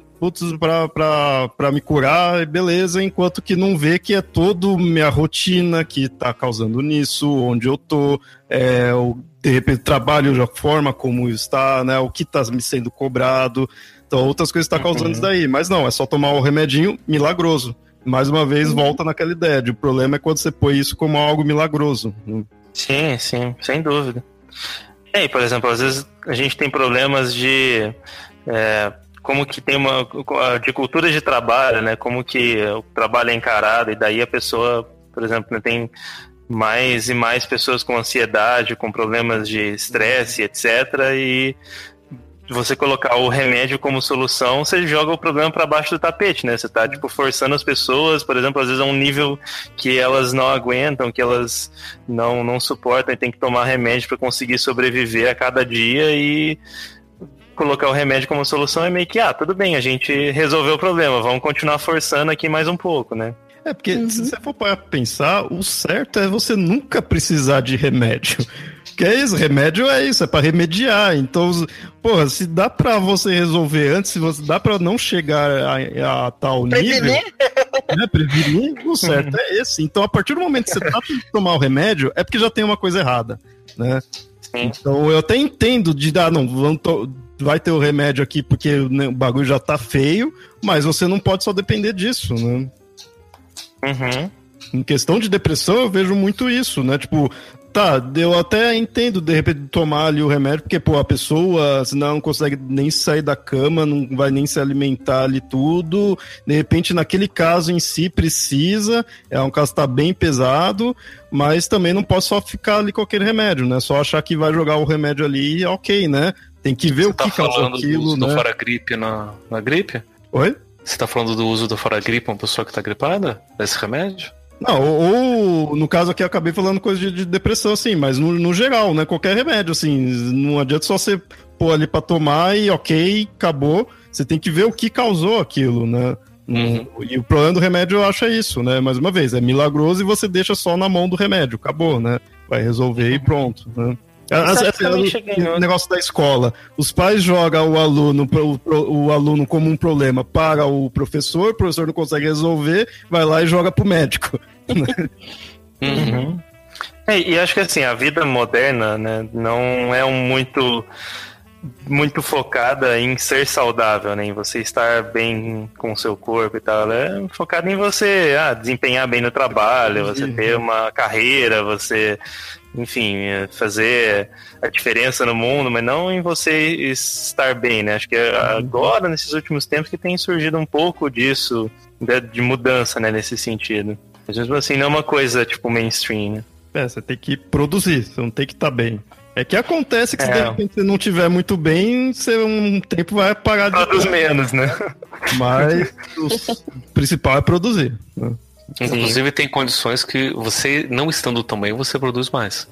pra, pra me curar, beleza, enquanto que não vê que é toda minha rotina que tá causando nisso, onde eu tô, é, o, de repente trabalho da forma como está, né, o que tá me sendo cobrado, então outras coisas tá causando uhum. isso daí, mas não, é só tomar o remedinho milagroso. Mais uma vez, uhum. volta naquela ideia, de, o problema é quando você põe isso como algo milagroso. Sim, sim, sem dúvida. E, por exemplo, às vezes a gente tem problemas de é, como que tem uma de cultura de trabalho, né? Como que o trabalho é encarado e daí a pessoa, por exemplo, né, tem mais e mais pessoas com ansiedade, com problemas de estresse, etc. E você colocar o remédio como solução, você joga o problema para baixo do tapete, né? Você tá tipo forçando as pessoas, por exemplo, às vezes a um nível que elas não aguentam, que elas não não suportam e tem que tomar remédio para conseguir sobreviver a cada dia e colocar o remédio como solução é meio que, ah, tudo bem, a gente resolveu o problema, vamos continuar forçando aqui mais um pouco, né? É, porque uhum. se você for para pensar, o certo é você nunca precisar de remédio. Que é isso, remédio é isso, é para remediar. Então, porra, se dá para você resolver antes, se você dá para não chegar a, a tal prevenir. nível, né, prevenir, o certo é esse. Então, a partir do momento que você tá de tomar o remédio, é porque já tem uma coisa errada, né? Então, eu até entendo de dar, ah, não, vamos vai ter o remédio aqui porque né, o bagulho já tá feio, mas você não pode só depender disso, né? Uhum. Em questão de depressão, eu vejo muito isso, né? Tipo, tá, eu até entendo de repente tomar ali o remédio, porque, pô, a pessoa, senão não consegue nem sair da cama, não vai nem se alimentar ali tudo. De repente, naquele caso em si, precisa, é um caso que tá bem pesado, mas também não posso só ficar ali com aquele remédio, né? Só achar que vai jogar o remédio ali, ok, né? Tem que ver Você o tá que causa aquilo, do uso né? do fora gripe na, na gripe? Oi? Você tá falando do uso do fora gripe uma pessoa que tá gripada? Desse remédio? Não, ou, ou, no caso aqui eu acabei falando coisa de, de depressão, assim, mas no, no, geral, né? Qualquer remédio, assim, não adianta só você pôr ali pra tomar e ok, acabou. Você tem que ver o que causou aquilo, né? Uhum. E o problema do remédio eu acho é isso, né? Mais uma vez, é milagroso e você deixa só na mão do remédio, acabou, né? Vai resolver e pronto, né? As, o negócio da escola. Os pais jogam o aluno, o, o, aluno como um problema para o professor, o professor não consegue resolver, vai lá e joga pro médico. uhum. É, e acho que assim, a vida moderna, né, não é um muito muito focada em ser saudável, né? Em você estar bem com o seu corpo e tal. É focada em você ah, desempenhar bem no trabalho, você ter uma carreira, você, enfim, fazer a diferença no mundo, mas não em você estar bem, né? Acho que agora, nesses últimos tempos, que tem surgido um pouco disso, de, de mudança, né? Nesse sentido. Mas mesmo assim, não é uma coisa tipo mainstream, né? É, você tem que produzir, você não tem que estar tá bem. É que acontece que é. se de repente você não tiver muito bem, você um tempo vai parar de. Produz menos, né? Mas o principal é produzir. Né? Inclusive tem condições que você, não estando tão bem, você produz mais.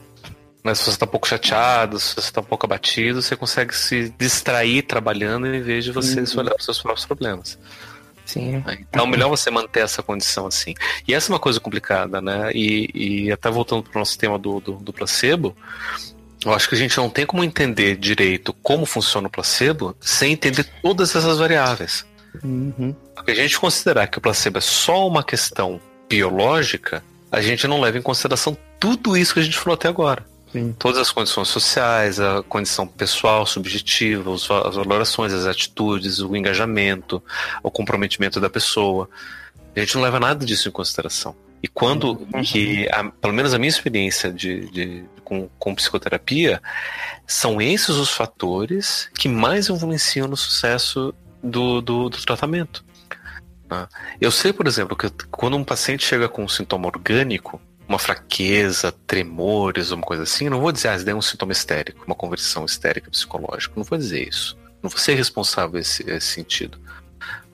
Mas se você está um pouco chateado, se você está um pouco abatido, você consegue se distrair trabalhando em vez de você uhum. olhar para os seus próprios problemas. Sim. Então é melhor você manter essa condição assim. E essa é uma coisa complicada, né? E, e até voltando para o nosso tema do, do, do placebo, eu acho que a gente não tem como entender direito como funciona o placebo sem entender todas essas variáveis. Uhum. Porque a gente considerar que o placebo é só uma questão biológica, a gente não leva em consideração tudo isso que a gente falou até agora. Sim. Todas as condições sociais, a condição pessoal, subjetiva, as valorações, as atitudes, o engajamento, o comprometimento da pessoa. A gente não leva nada disso em consideração. E quando, uhum. que, a, pelo menos a minha experiência de, de, com, com psicoterapia, são esses os fatores que mais influenciam no sucesso do, do, do tratamento. Né? Eu sei, por exemplo, que quando um paciente chega com um sintoma orgânico, uma fraqueza, tremores, uma coisa assim, não vou dizer, ah, isso é um sintoma histérico, uma conversão histérica psicológica. Não vou dizer isso. Não vou ser responsável nesse, nesse sentido.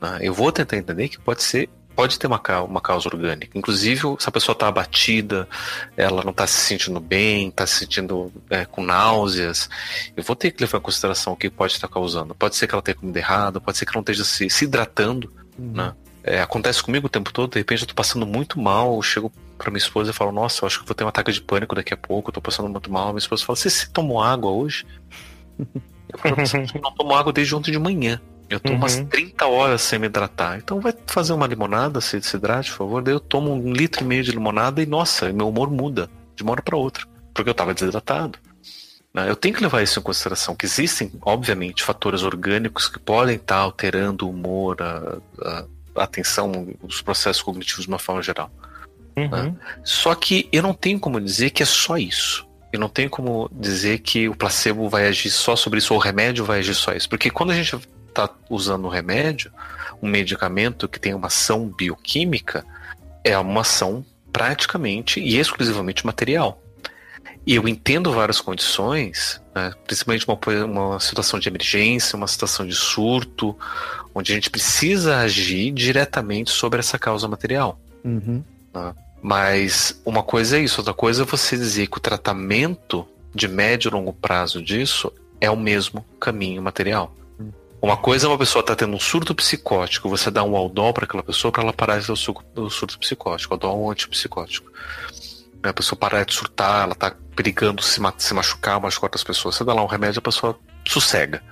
Né? Eu vou tentar entender que pode ser pode ter uma, uma causa orgânica. Inclusive, se a pessoa está abatida, ela não está se sentindo bem, está se sentindo é, com náuseas, eu vou ter que levar em consideração o que pode estar causando. Pode ser que ela tenha comido errado, pode ser que ela não esteja se, se hidratando, uhum. né? É, acontece comigo o tempo todo, de repente eu tô passando muito mal, eu chego pra minha esposa e falo, nossa, eu acho que vou ter um ataque de pânico daqui a pouco, eu tô passando muito mal. Minha esposa fala, você, você tomou água hoje? eu falo, eu não tomo água desde ontem de manhã. Eu tomo uhum. umas 30 horas sem me hidratar. Então vai fazer uma limonada, se desidrate, por favor. Daí eu tomo um litro e meio de limonada e, nossa, meu humor muda de uma hora para outra. Porque eu tava desidratado. Né? Eu tenho que levar isso em consideração, que existem, obviamente, fatores orgânicos que podem estar tá alterando o humor, a, a, a, atenção, os processos cognitivos de uma forma geral. Né? Uhum. Né? Só que eu não tenho como dizer que é só isso. Eu não tenho como dizer que o placebo vai agir só sobre isso ou o remédio vai agir só isso. Porque quando a gente está usando um remédio, um medicamento que tem uma ação bioquímica, é uma ação praticamente e exclusivamente material. E eu entendo várias condições, né, principalmente uma, uma situação de emergência, uma situação de surto, onde a gente precisa agir diretamente sobre essa causa material. Uhum. Né? Mas uma coisa é isso, outra coisa é você dizer que o tratamento de médio e longo prazo disso é o mesmo caminho material. Uma coisa é uma pessoa estar tá tendo um surto psicótico, você dá um aldol para aquela pessoa para ela parar de ter o surto psicótico, aldol é um antipsicótico. A pessoa parar de surtar, ela está perigando se, se machucar, machucar outras pessoas. Você dá lá um remédio, a pessoa sossega.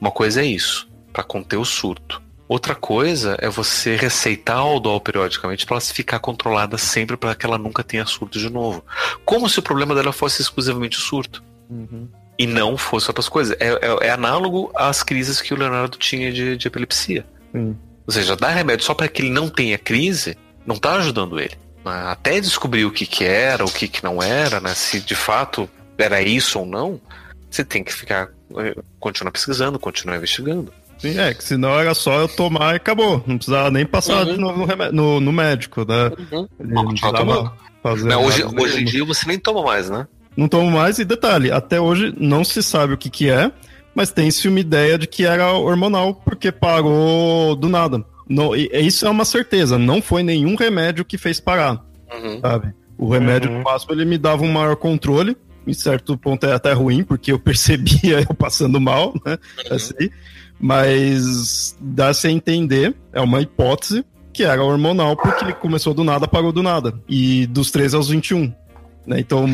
Uma coisa é isso, para conter o surto. Outra coisa é você receitar aldol periodicamente para ela ficar controlada sempre para que ela nunca tenha surto de novo. Como se o problema dela fosse exclusivamente o surto. Uhum e não fosse outras coisas. É, é, é, análogo às crises que o Leonardo tinha de, de epilepsia. Hum. Ou seja, dar remédio só para que ele não tenha crise não está ajudando ele. Até descobrir o que, que era, o que, que não era, né? se de fato era isso ou não, você tem que ficar, eh, continuar pesquisando, continuar investigando. Sim, é, que senão era só eu tomar e acabou. Não precisava nem passar uhum. no, no, no, no, médico, né? Uhum. Não, não fazer não, hoje, hoje em dia você nem toma mais, né? Não tomo mais, e detalhe, até hoje não se sabe o que, que é, mas tem-se uma ideia de que era hormonal, porque parou do nada. Não, isso é uma certeza, não foi nenhum remédio que fez parar, uhum. sabe? O remédio uhum. máximo ele me dava um maior controle, em certo ponto é até ruim, porque eu percebia eu passando mal, né? Uhum. Assim, mas dá-se a entender, é uma hipótese, que era hormonal, porque começou do nada, parou do nada. E dos 13 aos 21. Né? Então,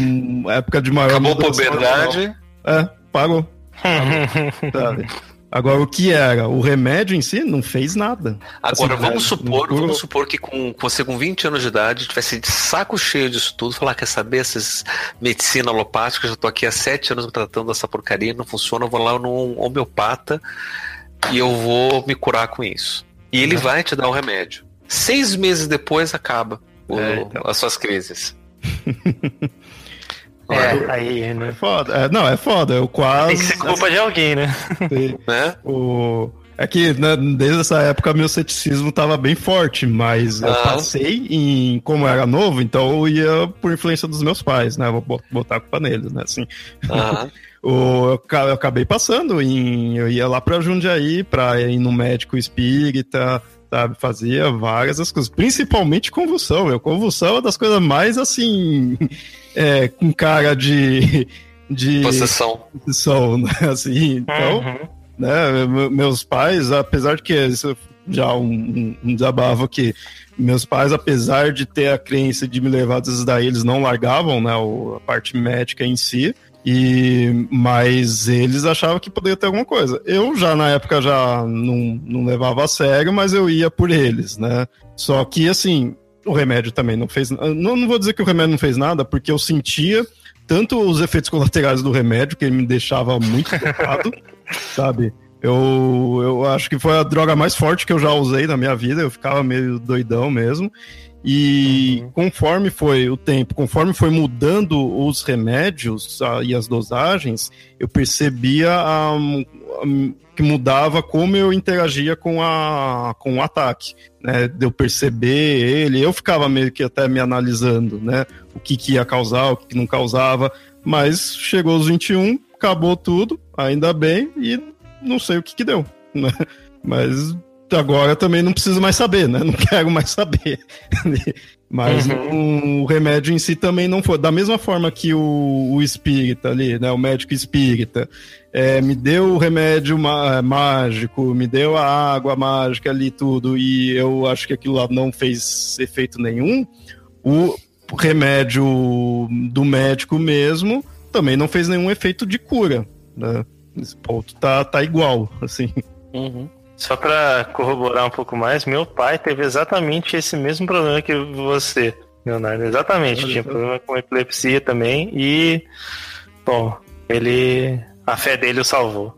época de maior. Acabou a puberdade. É, parou. Agora, o que era? O remédio em si não fez nada. Agora, assim, vamos, supor, vamos supor que com, você com 20 anos de idade tivesse de saco cheio disso tudo, falar, quer saber, essas medicina alopática, já tô aqui há 7 anos me tratando dessa porcaria, não funciona, eu vou lá num homeopata e eu vou me curar com isso. E ele uhum. vai te dar o remédio. Seis meses depois acaba o, é, então. as suas crises. É, aí, né? É foda. É, não, é foda. Eu quase. Tem que ser culpa de alguém, né? né? O... É que né, desde essa época meu ceticismo estava bem forte, mas ah. eu passei em. Como eu era novo, então eu ia por influência dos meus pais, né? Vou botar a culpa neles, né? Assim. Ah. o, eu acabei passando em. Eu ia lá pra Jundiaí pra ir no médico espírita, sabe? Fazia várias coisas, principalmente convulsão. Eu, convulsão é uma das coisas mais assim. É, com cara de. de possessão. Possessão, né? Assim, então. Uhum. Né, meus pais, apesar de que isso já um, um desabafo que meus pais, apesar de ter a crença de me levar desses daí, eles não largavam né, a parte médica em si. E, mas eles achavam que poderia ter alguma coisa. Eu já na época já não, não levava a sério, mas eu ia por eles, né? Só que assim, o remédio também não fez. Não, não vou dizer que o remédio não fez nada, porque eu sentia tanto os efeitos colaterais do remédio, que ele me deixava muito tocado, sabe? Eu, eu acho que foi a droga mais forte que eu já usei na minha vida, eu ficava meio doidão mesmo. E uhum. conforme foi o tempo, conforme foi mudando os remédios a, e as dosagens, eu percebia a, a, que mudava como eu interagia com, a, com o ataque. Né? De eu perceber ele, eu ficava meio que até me analisando, né? O que, que ia causar, o que, que não causava. Mas chegou os 21, acabou tudo, ainda bem, e não sei o que, que deu. Né? Mas agora também não preciso mais saber, né? Não quero mais saber. Mas uhum. o remédio em si também não foi. Da mesma forma que o, o espírita ali, né? O médico espírita, é, me deu o remédio má, mágico, me deu a água mágica ali, tudo, e eu acho que aquilo lá não fez efeito nenhum. O remédio do médico mesmo também não fez nenhum efeito de cura, né? Esse ponto tá, tá igual, assim. Uhum. Só para corroborar um pouco mais, meu pai teve exatamente esse mesmo problema que você, Leonardo. Exatamente, tinha problema com epilepsia também e, bom, ele, a fé dele o salvou.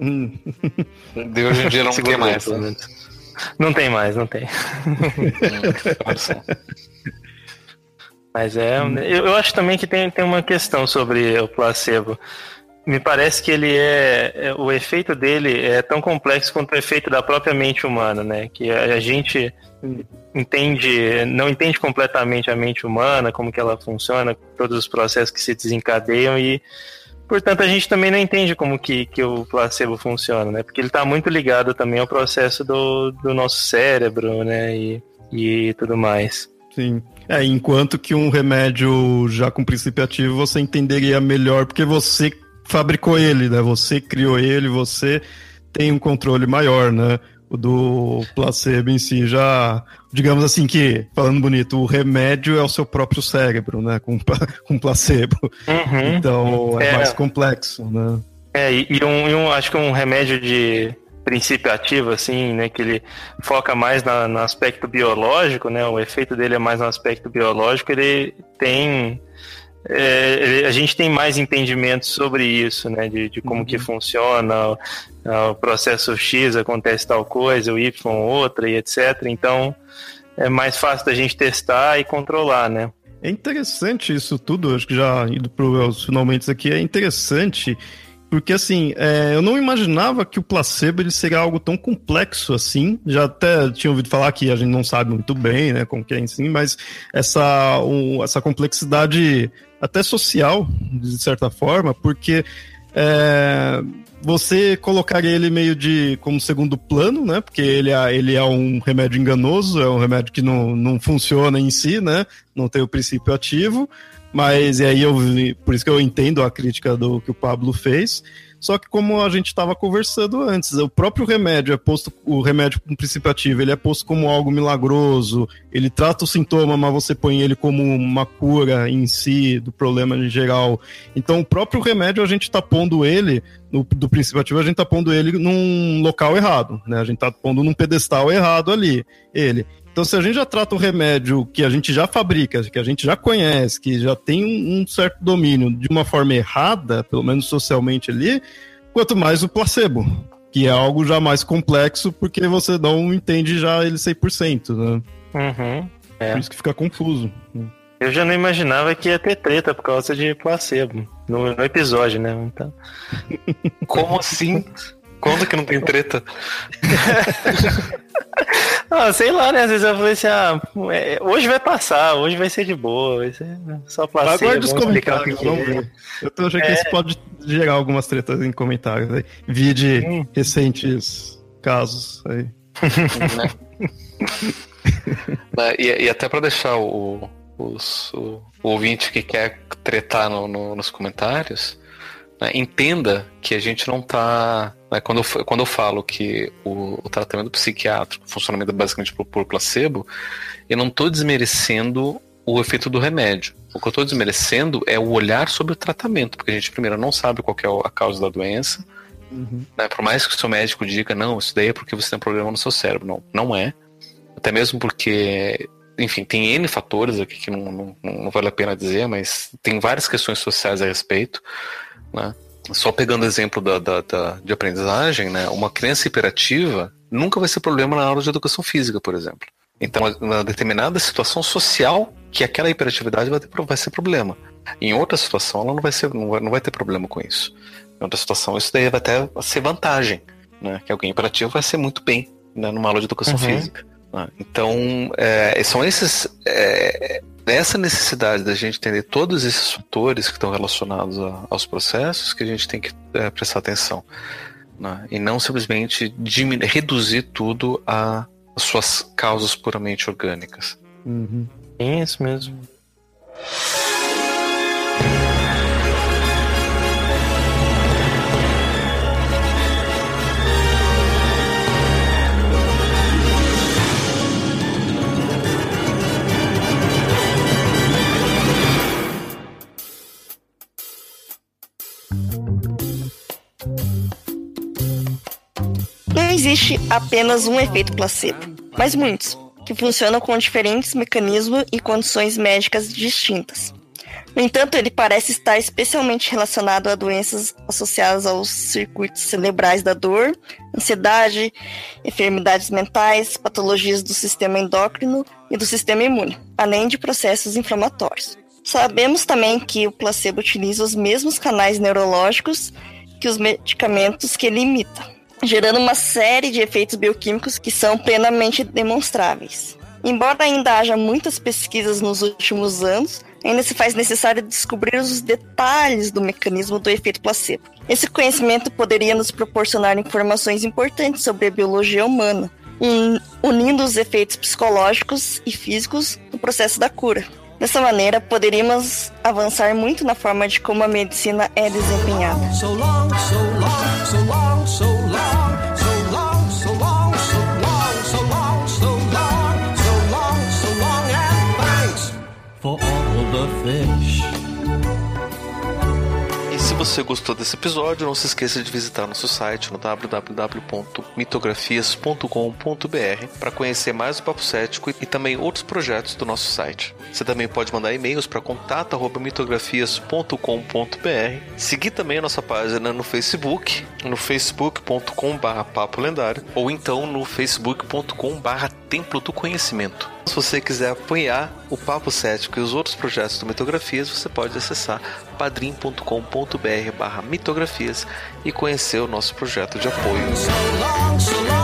Hum. De hoje em dia não tem mais. Né? Não tem mais, não tem. Mas é, eu, eu acho também que tem, tem uma questão sobre o placebo me parece que ele é, é, o efeito dele é tão complexo quanto o efeito da própria mente humana, né? Que a, a, gente entende, não entende completamente a mente humana, como que ela funciona, todos os processos que se desencadeiam e portanto a gente também não entende como que, que o placebo funciona, né? Porque ele está muito ligado também ao processo do, do nosso cérebro, né? E, e tudo mais. Sim. É, enquanto que um remédio já com princípio ativo você entenderia melhor porque você fabricou ele, né? Você criou ele, você tem um controle maior, né? O do placebo em si já, digamos assim que, falando bonito, o remédio é o seu próprio cérebro, né? Com, com placebo. Uhum. Então é, é, mais complexo, né? É, e, um, e um, acho que um remédio de princípio ativo, assim, né? Que ele foca mais na, no aspecto biológico, né? O efeito dele é mais no aspecto biológico, ele tem é, a gente tem mais entendimento sobre isso, né? De, de como uhum. que funciona, o, o, processo X acontece tal coisa, o Y outra e etc. Então é mais fácil da gente testar e controlar, né? É interessante isso tudo, acho que já indo para os finalmente aqui, é interessante porque assim, é, eu não imaginava que o placebo ele seria algo tão complexo assim. Já até tinha ouvido falar que a gente não sabe muito bem, né, como que é em si, mas essa, um, essa complexidade até social, de certa forma, porque é, você colocaria ele meio de como segundo plano, né? Porque ele é, ele é um remédio enganoso, é um remédio que não, não funciona em si, né? Não tem o princípio ativo. Mas e aí eu por isso que eu entendo a crítica do que o Pablo fez. Só que como a gente estava conversando antes, o próprio remédio é posto, o remédio com princípio ativo, ele é posto como algo milagroso, ele trata o sintoma, mas você põe ele como uma cura em si do problema em geral. Então o próprio remédio a gente está pondo ele no, do princípio ativo, a gente está pondo ele num local errado, né? A gente está pondo num pedestal errado ali, ele. Então, se a gente já trata o remédio que a gente já fabrica, que a gente já conhece, que já tem um, certo domínio de uma forma errada, pelo menos socialmente ali, quanto mais o placebo, que é algo já mais complexo, porque você não entende já ele 100%, né? Uhum, é. Por isso que fica confuso. Eu já não imaginava que ia ter treta por causa de placebo no, no episódio, né? Então... Como assim? Quando que não tem treta? ah, sei lá, né? Às vezes eu falei assim, ah, é, hoje vai passar, hoje vai ser de boa, vai ser só placebo. Aguarde os comentários, vamos ver. Eu tô achando é. que isso pode gerar algumas tretas em comentários aí. Vide hum. recentes casos aí. Né? e, e, até para deixar o, os, o, o, ouvinte que quer tretar no, no, nos comentários, né, entenda que a gente não está né, quando, eu, quando eu falo que o, o tratamento psiquiátrico funciona basicamente por, por placebo, eu não estou desmerecendo o efeito do remédio. O que eu estou desmerecendo é o olhar sobre o tratamento, porque a gente primeiro não sabe qual é a causa da doença. Uhum. Né, por mais que o seu médico diga, não, isso daí é porque você tem um problema no seu cérebro. Não, não é. Até mesmo porque, enfim, tem N fatores aqui que não, não, não vale a pena dizer, mas tem várias questões sociais a respeito. Né? Só pegando o exemplo da, da, da, de aprendizagem, né? uma criança hiperativa nunca vai ser problema na aula de educação física, por exemplo. Então, na determinada situação social, que aquela hiperatividade vai, ter, vai ser problema. Em outra situação, ela não vai, ser, não vai, não vai ter problema com isso. Em outra situação, isso daí vai até ser vantagem. Né? Que alguém hiperativo vai ser muito bem né? numa aula de educação uhum. física. Né? Então, é, são esses. É, essa necessidade da gente entender todos esses fatores que estão relacionados a, aos processos que a gente tem que é, prestar atenção. Né? E não simplesmente reduzir tudo a, as suas causas puramente orgânicas. Uhum. É isso mesmo. Existe apenas um efeito placebo, mas muitos, que funcionam com diferentes mecanismos e condições médicas distintas. No entanto, ele parece estar especialmente relacionado a doenças associadas aos circuitos cerebrais da dor, ansiedade, enfermidades mentais, patologias do sistema endócrino e do sistema imune, além de processos inflamatórios. Sabemos também que o placebo utiliza os mesmos canais neurológicos que os medicamentos que ele imita gerando uma série de efeitos bioquímicos que são plenamente demonstráveis. Embora ainda haja muitas pesquisas nos últimos anos, ainda se faz necessário descobrir os detalhes do mecanismo do efeito placebo. Esse conhecimento poderia nos proporcionar informações importantes sobre a biologia humana, unindo os efeitos psicológicos e físicos no processo da cura. Dessa maneira, poderíamos avançar muito na forma de como a medicina é desempenhada. So long, so long, so long, você gostou desse episódio, não se esqueça de visitar nosso site no www.mitografias.com.br para conhecer mais o Papo Cético e também outros projetos do nosso site. Você também pode mandar e-mails para contato@mitografias.com.br. Seguir também a nossa página no Facebook, no facebook.com/papo lendário ou então no facebook.com/templo do conhecimento. Se você quiser apoiar o Papo Cético e os outros projetos do Mitografias, você pode acessar padrim.com.br barra mitografias e conhecer o nosso projeto de apoio.